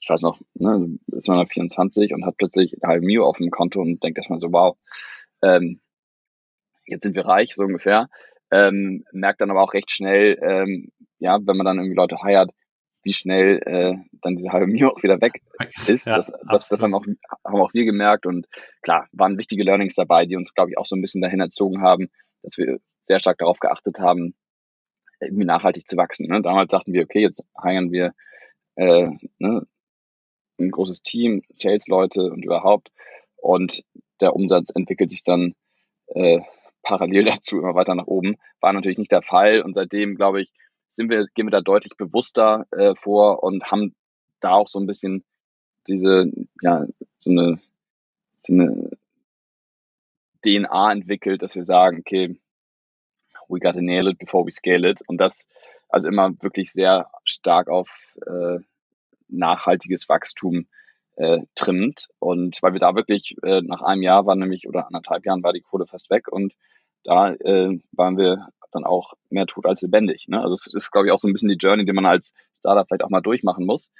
ich weiß noch, ne, ist man 24 und hat plötzlich eine halbe Mio auf dem Konto und denkt erstmal so, wow, ähm, jetzt sind wir reich, so ungefähr. Ähm, merkt dann aber auch recht schnell, ähm, ja, wenn man dann irgendwie Leute heiert, wie schnell äh, dann diese halbe [LAUGHS] Mio auch wieder weg ist. Ja, das, das, das, haben, auch, haben auch wir gemerkt und klar, waren wichtige Learnings dabei, die uns, glaube ich, auch so ein bisschen dahin erzogen haben, dass wir sehr stark darauf geachtet haben, irgendwie nachhaltig zu wachsen. Ne? Damals sagten wir, okay, jetzt heiern wir äh, ne, ein großes Team, Sales-Leute und überhaupt und der Umsatz entwickelt sich dann äh, parallel [LAUGHS] dazu immer weiter nach oben. War natürlich nicht der Fall und seitdem, glaube ich, sind wir, gehen wir da deutlich bewusster äh, vor und haben da auch so ein bisschen diese, ja, so eine, so eine DNA entwickelt, dass wir sagen, okay, we gotta nail it before we scale it. Und das also immer wirklich sehr stark auf äh, nachhaltiges Wachstum äh, trimmt. Und weil wir da wirklich äh, nach einem Jahr war nämlich oder anderthalb Jahren war die Kohle fast weg und da äh, waren wir dann auch mehr tot als lebendig. Ne? Also es ist, glaube ich, auch so ein bisschen die Journey, die man als Startup vielleicht auch mal durchmachen muss.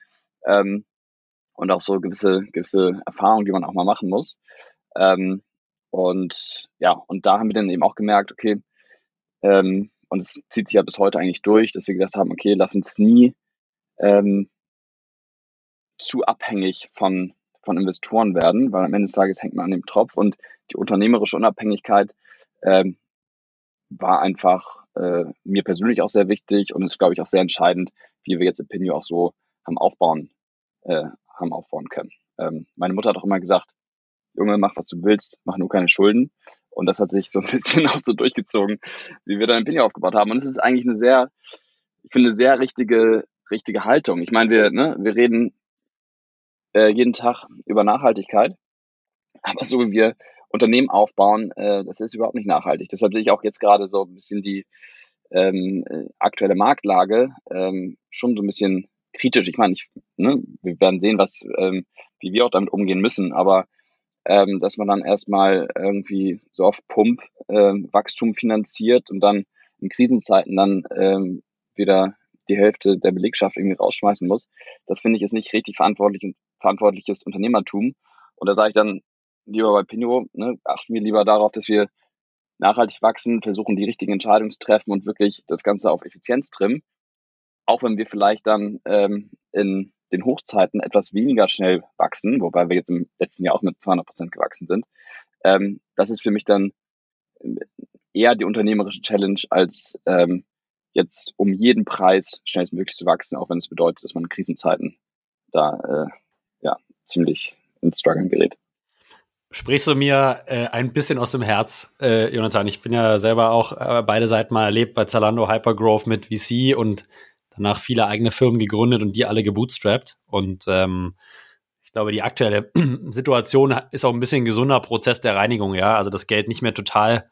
Ähm, und auch so gewisse, gewisse Erfahrungen, die man auch mal machen muss. Ähm, und ja, und da haben wir dann eben auch gemerkt, okay, ähm, und es zieht sich ja bis heute eigentlich durch, dass wir gesagt haben, okay, lass uns nie ähm, zu abhängig von, von Investoren werden, weil am Ende des Tages hängt man an dem Tropf und die unternehmerische Unabhängigkeit ähm, war einfach äh, mir persönlich auch sehr wichtig und ist, glaube ich, auch sehr entscheidend, wie wir jetzt Opinio auch so haben aufbauen, äh, haben aufbauen können. Ähm, meine Mutter hat auch immer gesagt, Junge, mach was du willst, mach nur keine Schulden. Und das hat sich so ein [LAUGHS] bisschen auch so durchgezogen, wie wir dann Opinio aufgebaut haben. Und es ist eigentlich eine sehr, ich finde, sehr richtige, richtige Haltung. Ich meine, wir, ne, wir reden äh, jeden Tag über Nachhaltigkeit, aber so wie wir Unternehmen aufbauen, äh, das ist überhaupt nicht nachhaltig. Deshalb sehe ich auch jetzt gerade so ein bisschen die ähm, äh, aktuelle Marktlage ähm, schon so ein bisschen kritisch. Ich meine, ich, ne, wir werden sehen, was, ähm, wie wir auch damit umgehen müssen, aber ähm, dass man dann erstmal irgendwie so auf Pump ähm, Wachstum finanziert und dann in Krisenzeiten dann ähm, wieder die Hälfte der Belegschaft irgendwie rausschmeißen muss, das finde ich ist nicht richtig verantwortlich, verantwortliches Unternehmertum. Und da sage ich dann, lieber bei Pinot, ne, achten wir lieber darauf, dass wir nachhaltig wachsen, versuchen die richtigen Entscheidungen zu treffen und wirklich das Ganze auf Effizienz trimmen. Auch wenn wir vielleicht dann ähm, in den Hochzeiten etwas weniger schnell wachsen, wobei wir jetzt im letzten Jahr auch mit 200 Prozent gewachsen sind. Ähm, das ist für mich dann eher die unternehmerische Challenge, als ähm, jetzt um jeden Preis schnellstmöglich zu wachsen, auch wenn es bedeutet, dass man in Krisenzeiten da äh, ja, ziemlich ins Struggeln gerät
sprichst du mir äh, ein bisschen aus dem Herz, äh, Jonathan. Ich bin ja selber auch äh, beide Seiten mal erlebt bei Zalando Hypergrowth mit VC und danach viele eigene Firmen gegründet und die alle gebootstrapped. Und ähm, ich glaube, die aktuelle [CLEARS THROAT] Situation ist auch ein bisschen ein gesunder Prozess der Reinigung, ja. Also das Geld nicht mehr total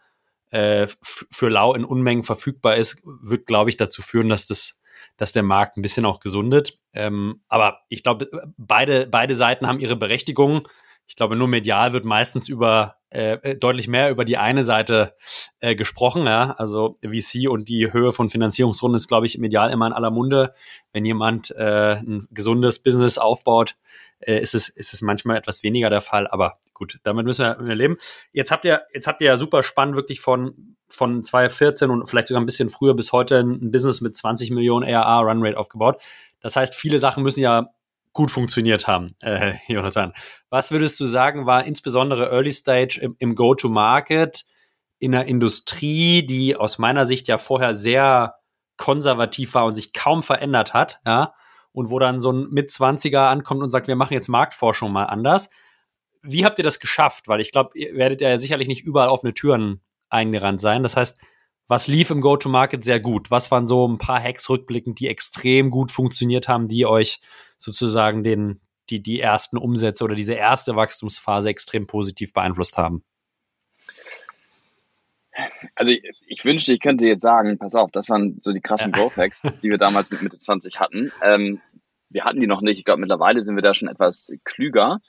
äh, für lau in Unmengen verfügbar ist, wird, glaube ich, dazu führen, dass das, dass der Markt ein bisschen auch gesundet. Ähm, aber ich glaube, beide, beide Seiten haben ihre Berechtigung ich glaube, nur medial wird meistens über äh, äh, deutlich mehr über die eine Seite äh, gesprochen. Ja? Also VC und die Höhe von Finanzierungsrunden ist, glaube ich, medial immer in aller Munde. Wenn jemand äh, ein gesundes Business aufbaut, äh, ist es ist es manchmal etwas weniger der Fall. Aber gut, damit müssen wir leben. Jetzt habt ihr jetzt habt ihr ja super spannend wirklich von von 2014 und vielleicht sogar ein bisschen früher bis heute ein Business mit 20 Millionen ARR Runrate aufgebaut. Das heißt, viele Sachen müssen ja gut funktioniert haben, [LAUGHS] äh, Jonathan. Was würdest du sagen, war insbesondere Early Stage im, im Go-to-Market in einer Industrie, die aus meiner Sicht ja vorher sehr konservativ war und sich kaum verändert hat, ja, und wo dann so ein Mitzwanziger ankommt und sagt, wir machen jetzt Marktforschung mal anders. Wie habt ihr das geschafft? Weil ich glaube, ihr werdet ja sicherlich nicht überall offene Türen eingerannt sein. Das heißt, was lief im Go-to-Market sehr gut? Was waren so ein paar Hacks rückblickend, die extrem gut funktioniert haben, die euch sozusagen den, die, die ersten Umsätze oder diese erste Wachstumsphase extrem positiv beeinflusst haben?
Also ich, ich, wünschte, ich könnte jetzt sagen, pass auf, das waren so die krassen Growth Hacks, die wir damals mit Mitte 20 hatten. Ähm, wir hatten die noch nicht. Ich glaube, mittlerweile sind wir da schon etwas klüger.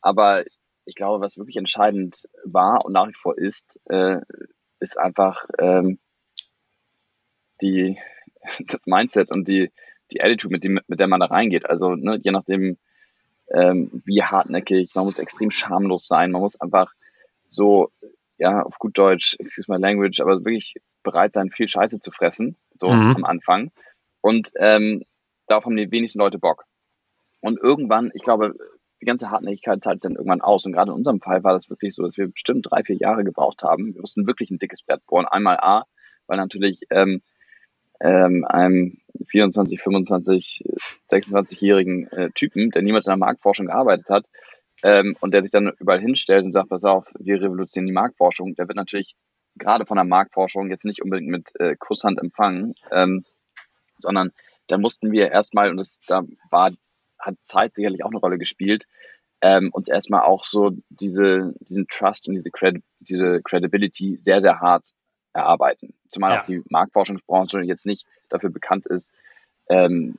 Aber ich glaube, was wirklich entscheidend war und nach wie vor ist, äh, ist einfach ähm, die, [LAUGHS] das Mindset und die, die Attitude, mit, dem, mit der man da reingeht. Also ne, je nachdem, ähm, wie hartnäckig, man muss extrem schamlos sein, man muss einfach so, ja, auf gut Deutsch, excuse my language, aber wirklich bereit sein, viel Scheiße zu fressen, so mhm. am Anfang. Und ähm, darauf haben die wenigsten Leute Bock. Und irgendwann, ich glaube, die ganze Hartnäckigkeit zahlt sich dann irgendwann aus. Und gerade in unserem Fall war das wirklich so, dass wir bestimmt drei, vier Jahre gebraucht haben. Wir mussten wirklich ein dickes Brett bohren. Einmal A, weil natürlich ähm, ähm, einem 24, 25, 26-jährigen äh, Typen, der niemals in der Marktforschung gearbeitet hat ähm, und der sich dann überall hinstellt und sagt, pass auf, wir revolutionieren die Marktforschung, der wird natürlich gerade von der Marktforschung jetzt nicht unbedingt mit äh, Kusshand empfangen, ähm, sondern da mussten wir erstmal, und das da war, hat Zeit sicherlich auch eine Rolle gespielt, ähm, uns erstmal auch so diese, diesen Trust und diese, Credi diese Credibility sehr, sehr hart erarbeiten. Zumal ja. auch die Marktforschungsbranche jetzt nicht dafür bekannt ist, ähm,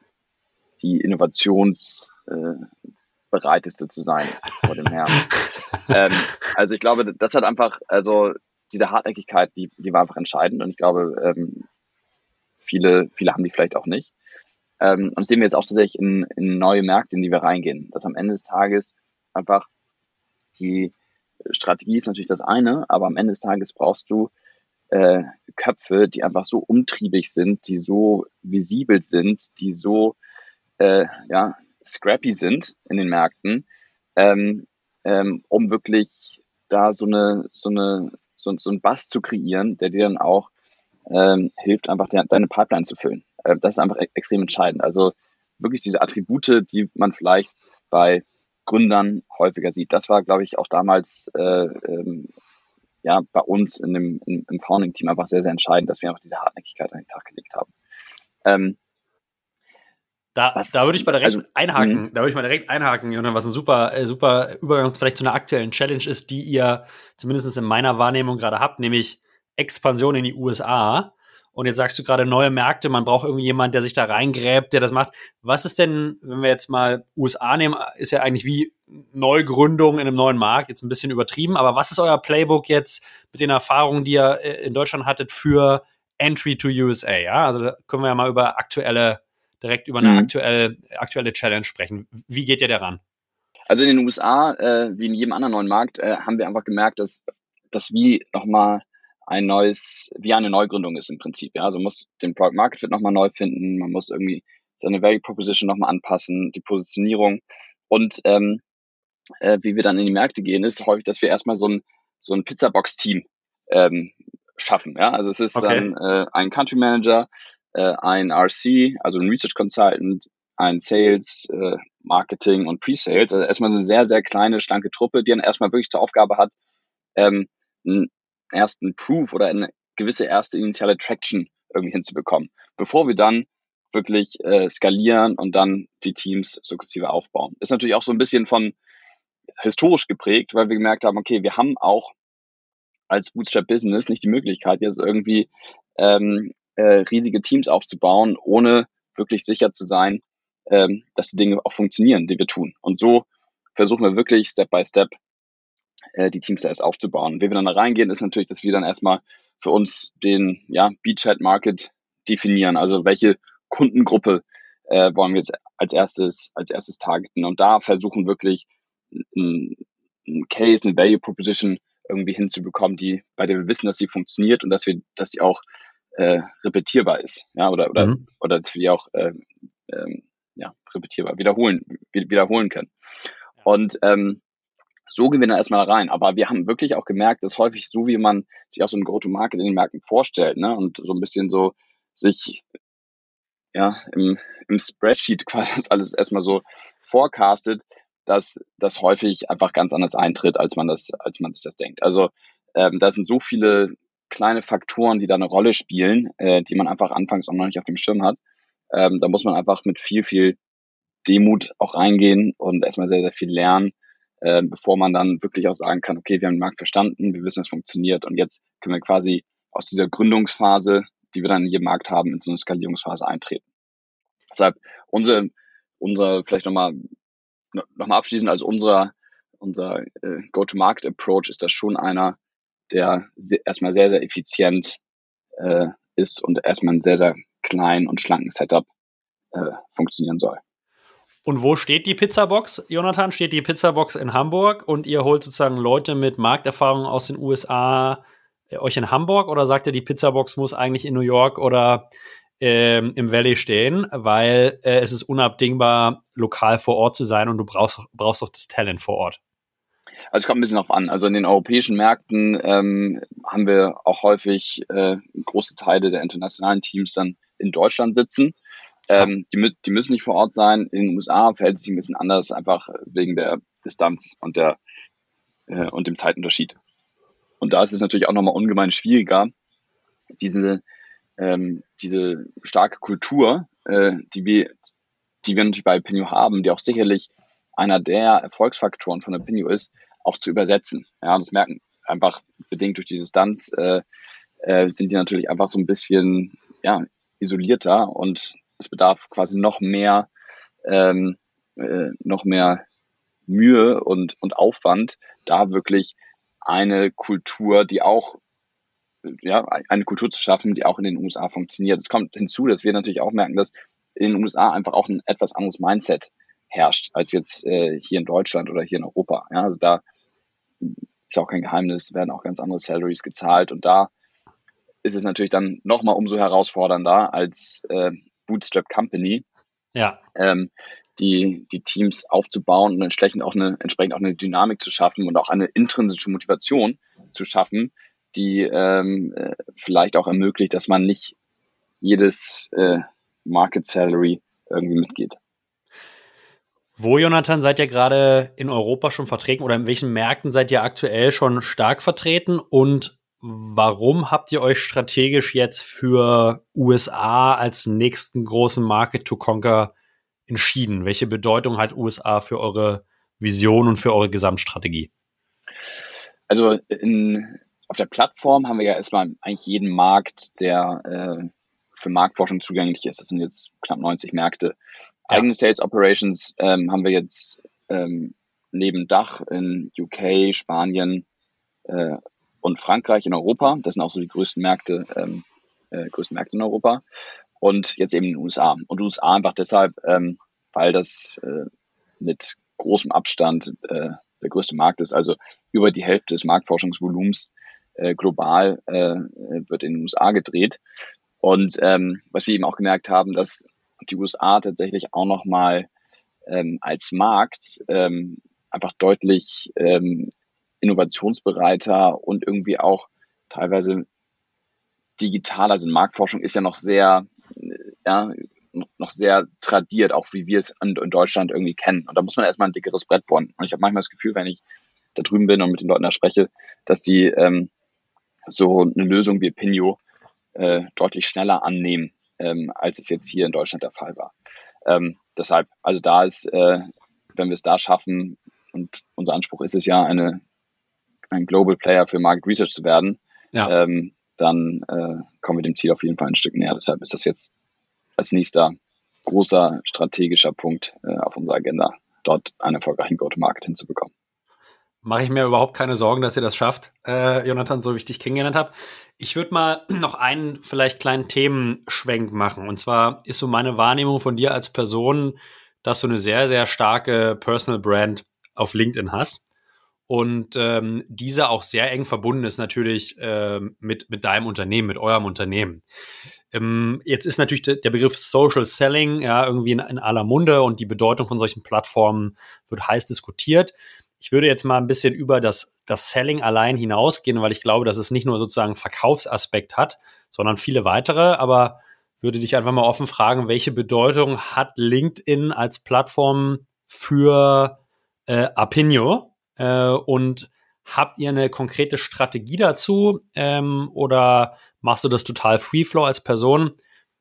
die innovationsbereiteste äh, zu sein vor dem Herrn. [LAUGHS] ähm, also ich glaube, das hat einfach, also diese Hartnäckigkeit, die, die war einfach entscheidend und ich glaube, ähm, viele, viele haben die vielleicht auch nicht. Ähm, und das sehen wir jetzt auch tatsächlich in, in neue Märkte, in die wir reingehen, dass am Ende des Tages einfach die Strategie ist natürlich das eine, aber am Ende des Tages brauchst du äh, Köpfe, die einfach so umtriebig sind, die so visibel sind, die so äh, ja, scrappy sind in den Märkten, ähm, ähm, um wirklich da so eine, so eine, so, so einen Bass zu kreieren, der dir dann auch ähm, hilft, einfach de deine Pipeline zu füllen. Äh, das ist einfach e extrem entscheidend. Also wirklich diese Attribute, die man vielleicht bei Gründern häufiger sieht. Das war, glaube ich, auch damals äh, ähm, ja bei uns in dem, in, im Founding-Team einfach sehr, sehr entscheidend, dass wir einfach diese Hartnäckigkeit an den Tag gelegt haben. Ähm,
da, was, da würde ich mal direkt also, einhaken. Mh. Da würde ich mal direkt einhaken, Jonas, was ein super, äh, super Übergang vielleicht zu einer aktuellen Challenge ist, die ihr zumindest in meiner Wahrnehmung gerade habt, nämlich Expansion in die USA. Und jetzt sagst du gerade neue Märkte, man braucht irgendwie jemand, der sich da reingräbt, der das macht. Was ist denn, wenn wir jetzt mal USA nehmen, ist ja eigentlich wie Neugründung in einem neuen Markt, jetzt ein bisschen übertrieben, aber was ist euer Playbook jetzt mit den Erfahrungen, die ihr äh, in Deutschland hattet für Entry to USA? Ja, also da können wir ja mal über aktuelle, direkt über eine mhm. aktuelle, aktuelle Challenge sprechen. Wie geht ihr daran?
Also in den USA, äh, wie in jedem anderen neuen Markt, äh, haben wir einfach gemerkt, dass, dass wie nochmal ein neues, wie eine Neugründung ist im Prinzip. Ja, also man muss den Product Market Fit nochmal neu finden, man muss irgendwie seine Value Proposition nochmal anpassen, die Positionierung. Und ähm, äh, wie wir dann in die Märkte gehen, ist häufig, dass wir erstmal so ein, so ein Pizzabox-Team ähm, schaffen. Ja, also es ist okay. dann äh, ein Country Manager, äh, ein RC, also ein Research Consultant, ein Sales, äh, Marketing und Pre-Sales. Also erstmal eine sehr, sehr kleine, schlanke Truppe, die dann erstmal wirklich zur Aufgabe hat, ähm, ersten Proof oder eine gewisse erste initiale Traction irgendwie hinzubekommen, bevor wir dann wirklich äh, skalieren und dann die Teams sukzessive aufbauen. Ist natürlich auch so ein bisschen von historisch geprägt, weil wir gemerkt haben, okay, wir haben auch als Bootstrap-Business nicht die Möglichkeit, jetzt irgendwie ähm, äh, riesige Teams aufzubauen, ohne wirklich sicher zu sein, ähm, dass die Dinge auch funktionieren, die wir tun. Und so versuchen wir wirklich Step by Step äh, die Teams erst aufzubauen. Wie wir dann da reingehen, ist natürlich, dass wir dann erstmal für uns den ja, Beachhead Market definieren. Also welche Kundengruppe äh, wollen wir jetzt als erstes, als erstes targeten und da versuchen wirklich ein, ein Case, eine Value Proposition irgendwie hinzubekommen, die, bei der wir wissen, dass sie funktioniert und dass wir, dass die auch äh, repetierbar ist, ja, oder oder mhm. oder dass wir die auch äh, ähm, ja, repetierbar wiederholen, wiederholen können. Und ähm, so gehen wir dann erstmal rein. Aber wir haben wirklich auch gemerkt, dass häufig so, wie man sich auch so ein Go-to-Market in den Märkten vorstellt, ne, und so ein bisschen so sich ja im, im Spreadsheet [LAUGHS] quasi das alles erstmal so forecastet, dass das häufig einfach ganz anders eintritt, als man das, als man sich das denkt. Also ähm, da sind so viele kleine Faktoren, die da eine Rolle spielen, äh, die man einfach anfangs auch noch nicht auf dem Schirm hat. Ähm, da muss man einfach mit viel, viel Demut auch reingehen und erstmal sehr, sehr viel lernen, äh, bevor man dann wirklich auch sagen kann, okay, wir haben den Markt verstanden, wir wissen, es funktioniert und jetzt können wir quasi aus dieser Gründungsphase, die wir dann in jedem Markt haben, in so eine Skalierungsphase eintreten. Deshalb unsere, unser vielleicht nochmal nochmal abschließend, also unser, unser äh, Go-to-Market-Approach ist das schon einer, der sehr, erstmal sehr, sehr effizient äh, ist und erstmal einen sehr, sehr kleinen und schlanken Setup äh, funktionieren soll.
Und wo steht die Pizzabox, Jonathan? Steht die Pizzabox in Hamburg und ihr holt sozusagen Leute mit Markterfahrung aus den USA äh, euch in Hamburg oder sagt ihr, die Pizzabox muss eigentlich in New York oder ähm, im Valley stehen, weil äh, es ist unabdingbar, lokal vor Ort zu sein und du brauchst, brauchst auch das Talent vor Ort.
Also es kommt ein bisschen auf an. Also in den europäischen Märkten ähm, haben wir auch häufig äh, große Teile der internationalen Teams dann in Deutschland sitzen. Ähm, die, die, müssen nicht vor Ort sein. In den USA verhält es sich ein bisschen anders, einfach wegen der Distanz und, der, äh, und dem Zeitunterschied. Und da ist es natürlich auch nochmal ungemein schwieriger, diese, ähm, diese starke Kultur, äh, die, wir, die wir natürlich bei Pinio haben, die auch sicherlich einer der Erfolgsfaktoren von der Pinio ist, auch zu übersetzen. Ja, das merken einfach bedingt durch die Distanz, äh, äh, sind die natürlich einfach so ein bisschen ja, isolierter und es bedarf quasi noch mehr, ähm, äh, noch mehr Mühe und, und Aufwand, da wirklich eine Kultur, die auch, ja, eine Kultur zu schaffen, die auch in den USA funktioniert. Es kommt hinzu, dass wir natürlich auch merken, dass in den USA einfach auch ein etwas anderes Mindset herrscht als jetzt äh, hier in Deutschland oder hier in Europa. Ja, also da ist auch kein Geheimnis, werden auch ganz andere Salaries gezahlt und da ist es natürlich dann nochmal umso herausfordernder als äh, Bootstrap Company,
ja.
ähm, die, die Teams aufzubauen und entsprechend auch eine, entsprechend auch eine Dynamik zu schaffen und auch eine intrinsische Motivation zu schaffen, die ähm, äh, vielleicht auch ermöglicht, dass man nicht jedes äh, Market Salary irgendwie mitgeht.
Wo, Jonathan, seid ihr gerade in Europa schon vertreten oder in welchen Märkten seid ihr aktuell schon stark vertreten und warum habt ihr euch strategisch jetzt für USA als nächsten großen Market to conquer entschieden? Welche Bedeutung hat USA für eure Vision und für eure Gesamtstrategie?
Also in, auf der Plattform haben wir ja erstmal eigentlich jeden Markt, der äh, für Marktforschung zugänglich ist. Das sind jetzt knapp 90 Märkte. Ja. Eigene Sales Operations ähm, haben wir jetzt ähm, neben Dach in UK, Spanien äh, und Frankreich in Europa. Das sind auch so die größten Märkte, ähm, äh, größten Märkte in Europa. Und jetzt eben in den USA. Und USA einfach deshalb, ähm, weil das äh, mit großem Abstand äh, der größte Markt ist. Also über die Hälfte des Marktforschungsvolumens äh, global äh, wird in den USA gedreht. Und ähm, was wir eben auch gemerkt haben, dass die USA tatsächlich auch nochmal ähm, als Markt ähm, einfach deutlich ähm, innovationsbereiter und irgendwie auch teilweise digital. Also Marktforschung ist ja noch sehr, ja, noch sehr tradiert, auch wie wir es in, in Deutschland irgendwie kennen. Und da muss man erstmal ein dickeres Brett bohren. Und ich habe manchmal das Gefühl, wenn ich da drüben bin und mit den Leuten da spreche, dass die ähm, so eine Lösung wie Pinio äh, deutlich schneller annehmen ähm, als es jetzt hier in Deutschland der Fall war. Ähm, deshalb, also da ist, äh, wenn wir es da schaffen, und unser Anspruch ist es ja, eine, ein Global Player für Market Research zu werden, ja. ähm, dann äh, kommen wir dem Ziel auf jeden Fall ein Stück näher. Deshalb ist das jetzt als nächster großer strategischer Punkt äh, auf unserer Agenda, dort einen erfolgreichen Go-to-Market hinzubekommen.
Mache ich mir überhaupt keine Sorgen, dass ihr das schafft, äh, Jonathan, so wie ich dich kennengelernt habe. Ich würde mal [CLEARS THROAT] noch einen vielleicht kleinen Themenschwenk machen. Und zwar ist so meine Wahrnehmung von dir als Person, dass du eine sehr, sehr starke Personal Brand auf LinkedIn hast. Und ähm, diese auch sehr eng verbunden ist natürlich äh, mit, mit deinem Unternehmen, mit eurem Unternehmen. Ähm, jetzt ist natürlich de der Begriff Social Selling ja irgendwie in, in aller Munde und die Bedeutung von solchen Plattformen wird heiß diskutiert. Ich würde jetzt mal ein bisschen über das, das Selling allein hinausgehen, weil ich glaube, dass es nicht nur sozusagen Verkaufsaspekt hat, sondern viele weitere. Aber würde dich einfach mal offen fragen, welche Bedeutung hat LinkedIn als Plattform für äh, Apinio? Äh, und habt ihr eine konkrete Strategie dazu? Ähm, oder machst du das total Free Flow als Person?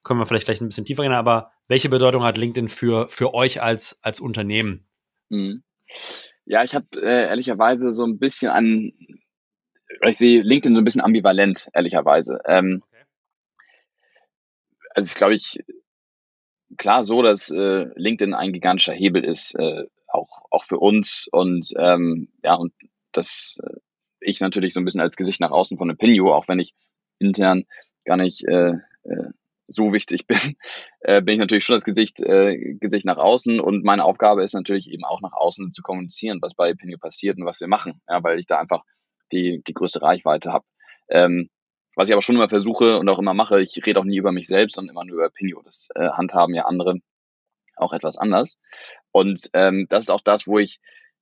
Können wir vielleicht gleich ein bisschen tiefer gehen, aber welche Bedeutung hat LinkedIn für, für euch als, als Unternehmen?
Mhm. Ja, ich habe äh, ehrlicherweise so ein bisschen an, ich sehe LinkedIn so ein bisschen ambivalent, ehrlicherweise. Ähm, okay. Also ich glaube ich, klar so, dass äh, LinkedIn ein gigantischer Hebel ist, äh, auch, auch für uns und ähm, ja, und das äh, ich natürlich so ein bisschen als Gesicht nach außen von Opinio, auch wenn ich intern gar nicht äh, äh, so wichtig bin, [LAUGHS] äh, bin ich natürlich schon das Gesicht, äh, Gesicht nach außen und meine Aufgabe ist natürlich eben auch nach außen zu kommunizieren, was bei Pinio passiert und was wir machen, ja, weil ich da einfach die, die größte Reichweite habe. Ähm, was ich aber schon immer versuche und auch immer mache, ich rede auch nie über mich selbst, sondern immer nur über Pinio. Das äh, handhaben ja andere auch etwas anders. Und ähm, das ist auch das, wo ich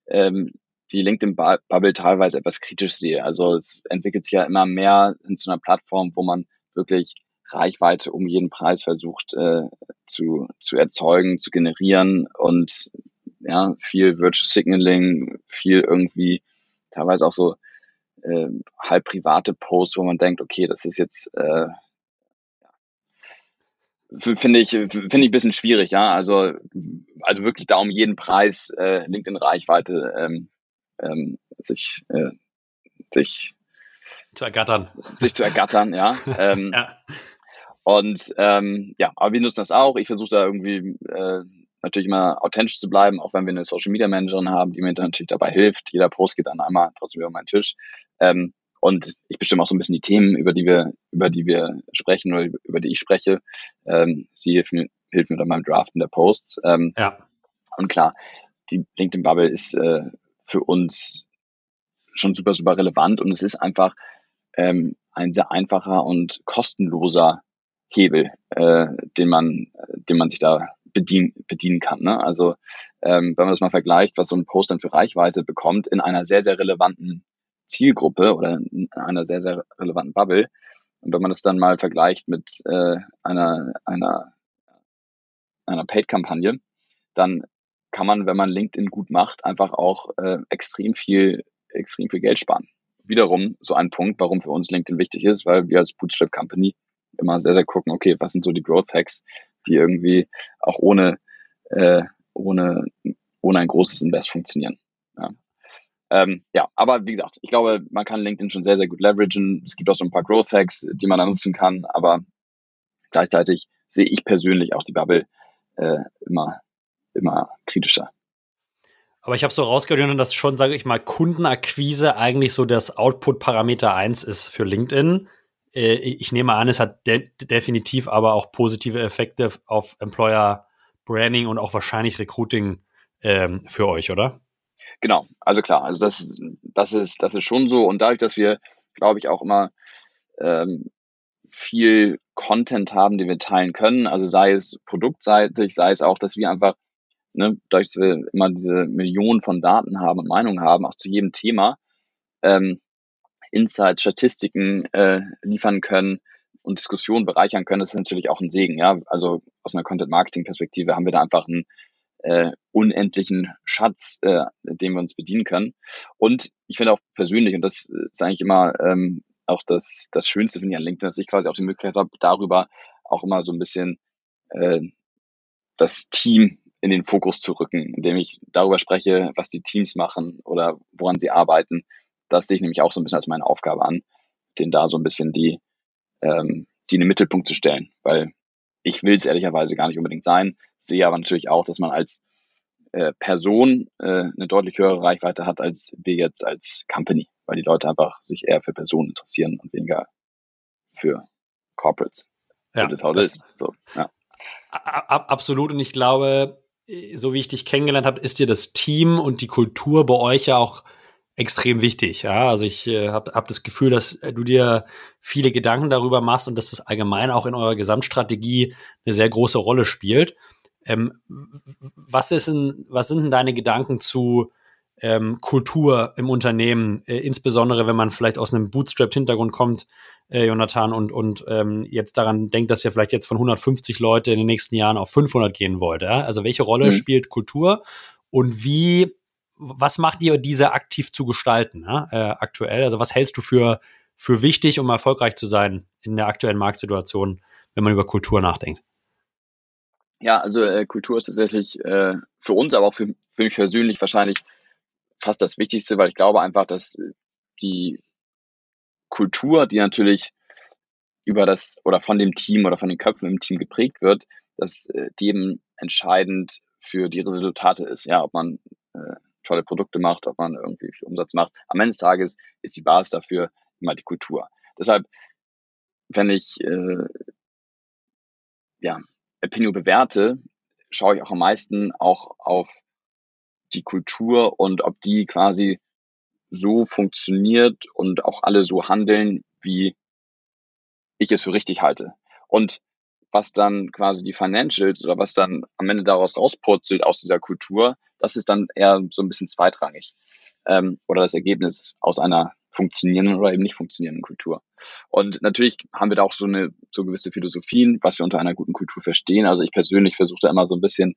ähm, die LinkedIn-Bubble teilweise etwas kritisch sehe. Also es entwickelt sich ja immer mehr in zu einer Plattform, wo man wirklich Reichweite um jeden Preis versucht äh, zu, zu erzeugen, zu generieren und ja, viel Virtual Signaling, viel irgendwie teilweise auch so äh, halb private Posts, wo man denkt, okay, das ist jetzt äh, finde ich finde ich ein bisschen schwierig, ja. Also also wirklich da um jeden Preis äh, LinkedIn Reichweite ähm, ähm, sich äh, sich
zu ergattern.
Sich zu ergattern, ja. [LAUGHS] ähm, ja. Und ähm, ja, aber wir nutzen das auch. Ich versuche da irgendwie äh, natürlich mal authentisch zu bleiben, auch wenn wir eine Social Media Managerin haben, die mir natürlich dabei hilft. Jeder Post geht dann einmal trotzdem über meinen Tisch. Ähm, und ich bestimme auch so ein bisschen die Themen, über die wir, über die wir sprechen oder über die ich spreche. Ähm, sie hilft mir, hilft mir dann beim Draften der Posts. Ähm, ja. Und klar, die LinkedIn Bubble ist äh, für uns schon super, super relevant und es ist einfach ähm, ein sehr einfacher und kostenloser Hebel, äh, den man, den man sich da bedienen, bedienen kann. Ne? Also ähm, wenn man das mal vergleicht, was so ein Post dann für Reichweite bekommt in einer sehr, sehr relevanten Zielgruppe oder in einer sehr, sehr relevanten Bubble. Und wenn man das dann mal vergleicht mit äh, einer, einer, einer Paid-Kampagne, dann kann man, wenn man LinkedIn gut macht, einfach auch äh, extrem viel, extrem viel Geld sparen. Wiederum so ein Punkt, warum für uns LinkedIn wichtig ist, weil wir als Bootstrap Company immer sehr, sehr gucken, okay, was sind so die Growth Hacks, die irgendwie auch ohne, äh, ohne, ohne ein großes Invest funktionieren. Ja. Ähm, ja, aber wie gesagt, ich glaube, man kann LinkedIn schon sehr, sehr gut leveragen. Es gibt auch so ein paar Growth Hacks, die man da nutzen kann, aber gleichzeitig sehe ich persönlich auch die Bubble äh, immer, immer kritischer.
Aber ich habe so rausgehört, dass schon, sage ich mal, Kundenakquise eigentlich so das Output-Parameter 1 ist für LinkedIn. Äh, ich nehme an, es hat de definitiv aber auch positive Effekte auf Employer Branding und auch wahrscheinlich Recruiting ähm, für euch, oder?
Genau, also klar, also das, das ist, das ist schon so. Und dadurch, dass wir, glaube ich, auch immer ähm, viel Content haben, den wir teilen können, also sei es produktseitig, sei es auch, dass wir einfach, ne, dadurch, dass wir immer diese Millionen von Daten haben und Meinungen haben, auch zu jedem Thema, ähm, Insights, Statistiken äh, liefern können und Diskussionen bereichern können, das ist natürlich auch ein Segen. Ja, also aus einer Content-Marketing-Perspektive haben wir da einfach einen äh, unendlichen Schatz, äh, den wir uns bedienen können. Und ich finde auch persönlich, und das ist eigentlich immer ähm, auch das, das Schönste, finde ich an LinkedIn, dass ich quasi auch die Möglichkeit habe, darüber auch immer so ein bisschen äh, das Team in den Fokus zu rücken, indem ich darüber spreche, was die Teams machen oder woran sie arbeiten das sehe ich nämlich auch so ein bisschen als meine Aufgabe an, den da so ein bisschen die, ähm, die in den Mittelpunkt zu stellen, weil ich will es ehrlicherweise gar nicht unbedingt sein, sehe aber natürlich auch, dass man als äh, Person äh, eine deutlich höhere Reichweite hat als wir jetzt als Company, weil die Leute einfach sich eher für Personen interessieren und weniger für Corporates.
Ja, das, das so, ja. Absolut. Und ich glaube, so wie ich dich kennengelernt habe, ist dir das Team und die Kultur bei euch ja auch extrem wichtig. Ja, also ich äh, habe hab das Gefühl, dass äh, du dir viele Gedanken darüber machst und dass das allgemein auch in eurer Gesamtstrategie eine sehr große Rolle spielt. Ähm, was ist denn, was sind denn deine Gedanken zu ähm, Kultur im Unternehmen, äh, insbesondere wenn man vielleicht aus einem Bootstrapped-Hintergrund kommt, äh, Jonathan, und, und ähm, jetzt daran denkt, dass ihr vielleicht jetzt von 150 Leute in den nächsten Jahren auf 500 gehen wollt. Ja? Also welche Rolle mhm. spielt Kultur und wie was macht ihr, diese aktiv zu gestalten ja, äh, aktuell? Also was hältst du für, für wichtig, um erfolgreich zu sein in der aktuellen Marktsituation, wenn man über Kultur nachdenkt?
Ja, also äh, Kultur ist tatsächlich äh, für uns, aber auch für, für mich persönlich wahrscheinlich fast das Wichtigste, weil ich glaube einfach, dass die Kultur, die natürlich über das oder von dem Team oder von den Köpfen im Team geprägt wird, dass äh, die eben entscheidend für die Resultate ist. Ja, ob man äh, tolle Produkte macht, ob man irgendwie viel Umsatz macht. Am Ende des Tages ist die Basis dafür immer die Kultur. Deshalb, wenn ich äh, ja, Opinio bewerte, schaue ich auch am meisten auch auf die Kultur und ob die quasi so funktioniert und auch alle so handeln, wie ich es für richtig halte. Und was dann quasi die Financials oder was dann am Ende daraus rauspurzelt aus dieser Kultur, das ist dann eher so ein bisschen zweitrangig. Ähm, oder das Ergebnis aus einer funktionierenden oder eben nicht funktionierenden Kultur. Und natürlich haben wir da auch so eine so gewisse Philosophien, was wir unter einer guten Kultur verstehen. Also ich persönlich versuche da immer so ein bisschen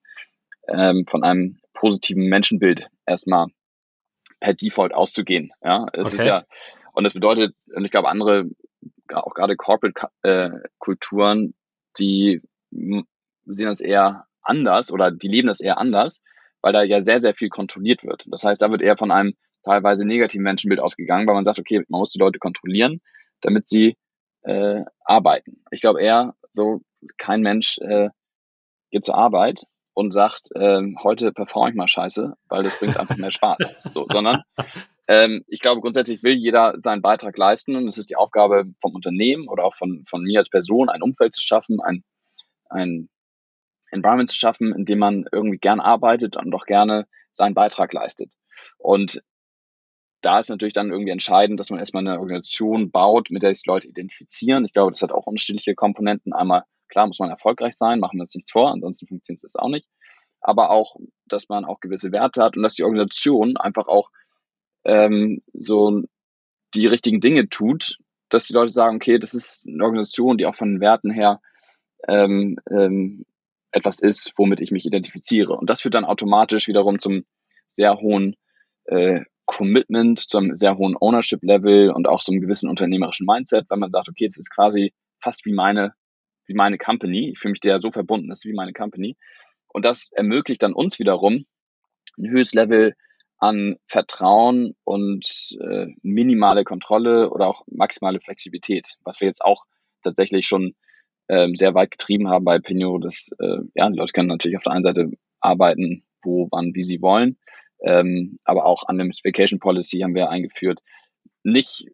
ähm, von einem positiven Menschenbild erstmal per Default auszugehen. Ja, es okay. ist ja und das bedeutet, und ich glaube andere auch gerade Corporate-Kulturen, äh, die sehen das eher anders oder die leben das eher anders, weil da ja sehr, sehr viel kontrolliert wird. Das heißt, da wird eher von einem teilweise negativen Menschenbild ausgegangen, weil man sagt, okay, man muss die Leute kontrollieren, damit sie äh, arbeiten. Ich glaube eher, so kein Mensch äh, geht zur Arbeit und sagt, äh, heute performe ich mal scheiße, weil das bringt einfach mehr Spaß. So, sondern [LAUGHS] ähm, ich glaube, grundsätzlich will jeder seinen Beitrag leisten und es ist die Aufgabe vom Unternehmen oder auch von, von mir als Person, ein Umfeld zu schaffen, ein, ein Environment zu schaffen, in dem man irgendwie gern arbeitet und auch gerne seinen Beitrag leistet. Und da ist natürlich dann irgendwie entscheidend, dass man erstmal eine Organisation baut, mit der sich Leute identifizieren. Ich glaube, das hat auch unterschiedliche Komponenten. Einmal, klar, muss man erfolgreich sein, machen wir uns nichts vor, ansonsten funktioniert das auch nicht. Aber auch, dass man auch gewisse Werte hat und dass die Organisation einfach auch ähm, so die richtigen Dinge tut, dass die Leute sagen, okay, das ist eine Organisation, die auch von den Werten her ähm, ähm, etwas ist, womit ich mich identifiziere. Und das führt dann automatisch wiederum zum sehr hohen äh, Commitment, zum sehr hohen Ownership-Level und auch zum gewissen unternehmerischen Mindset, weil man sagt, okay, das ist quasi fast wie meine, wie meine Company. Ich fühle mich der so verbunden, das ist wie meine Company. Und das ermöglicht dann uns wiederum ein höheres Level an Vertrauen und äh, minimale Kontrolle oder auch maximale Flexibilität, was wir jetzt auch tatsächlich schon ähm, sehr weit getrieben haben bei Pinot. Das, äh, ja, die Leute können natürlich auf der einen Seite arbeiten, wo, wann, wie sie wollen, ähm, aber auch an dem Vacation Policy haben wir eingeführt. Nicht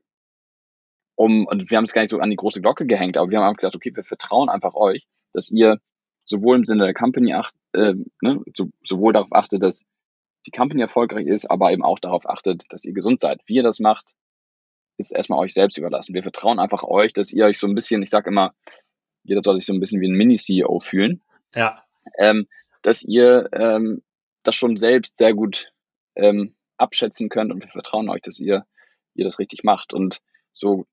um, und wir haben es gar nicht so an die große Glocke gehängt, aber wir haben einfach gesagt, okay, wir vertrauen einfach euch, dass ihr sowohl im Sinne der Company acht, äh, ne, so, sowohl darauf achtet, dass die Company erfolgreich ist, aber eben auch darauf achtet, dass ihr gesund seid. Wie ihr das macht, ist erstmal euch selbst überlassen. Wir vertrauen einfach euch, dass ihr euch so ein bisschen, ich sage immer, jeder soll sich so ein bisschen wie ein Mini-CEO fühlen.
Ja.
Ähm, dass ihr ähm, das schon selbst sehr gut ähm, abschätzen könnt und wir vertrauen euch, dass ihr, ihr das richtig macht. Und so,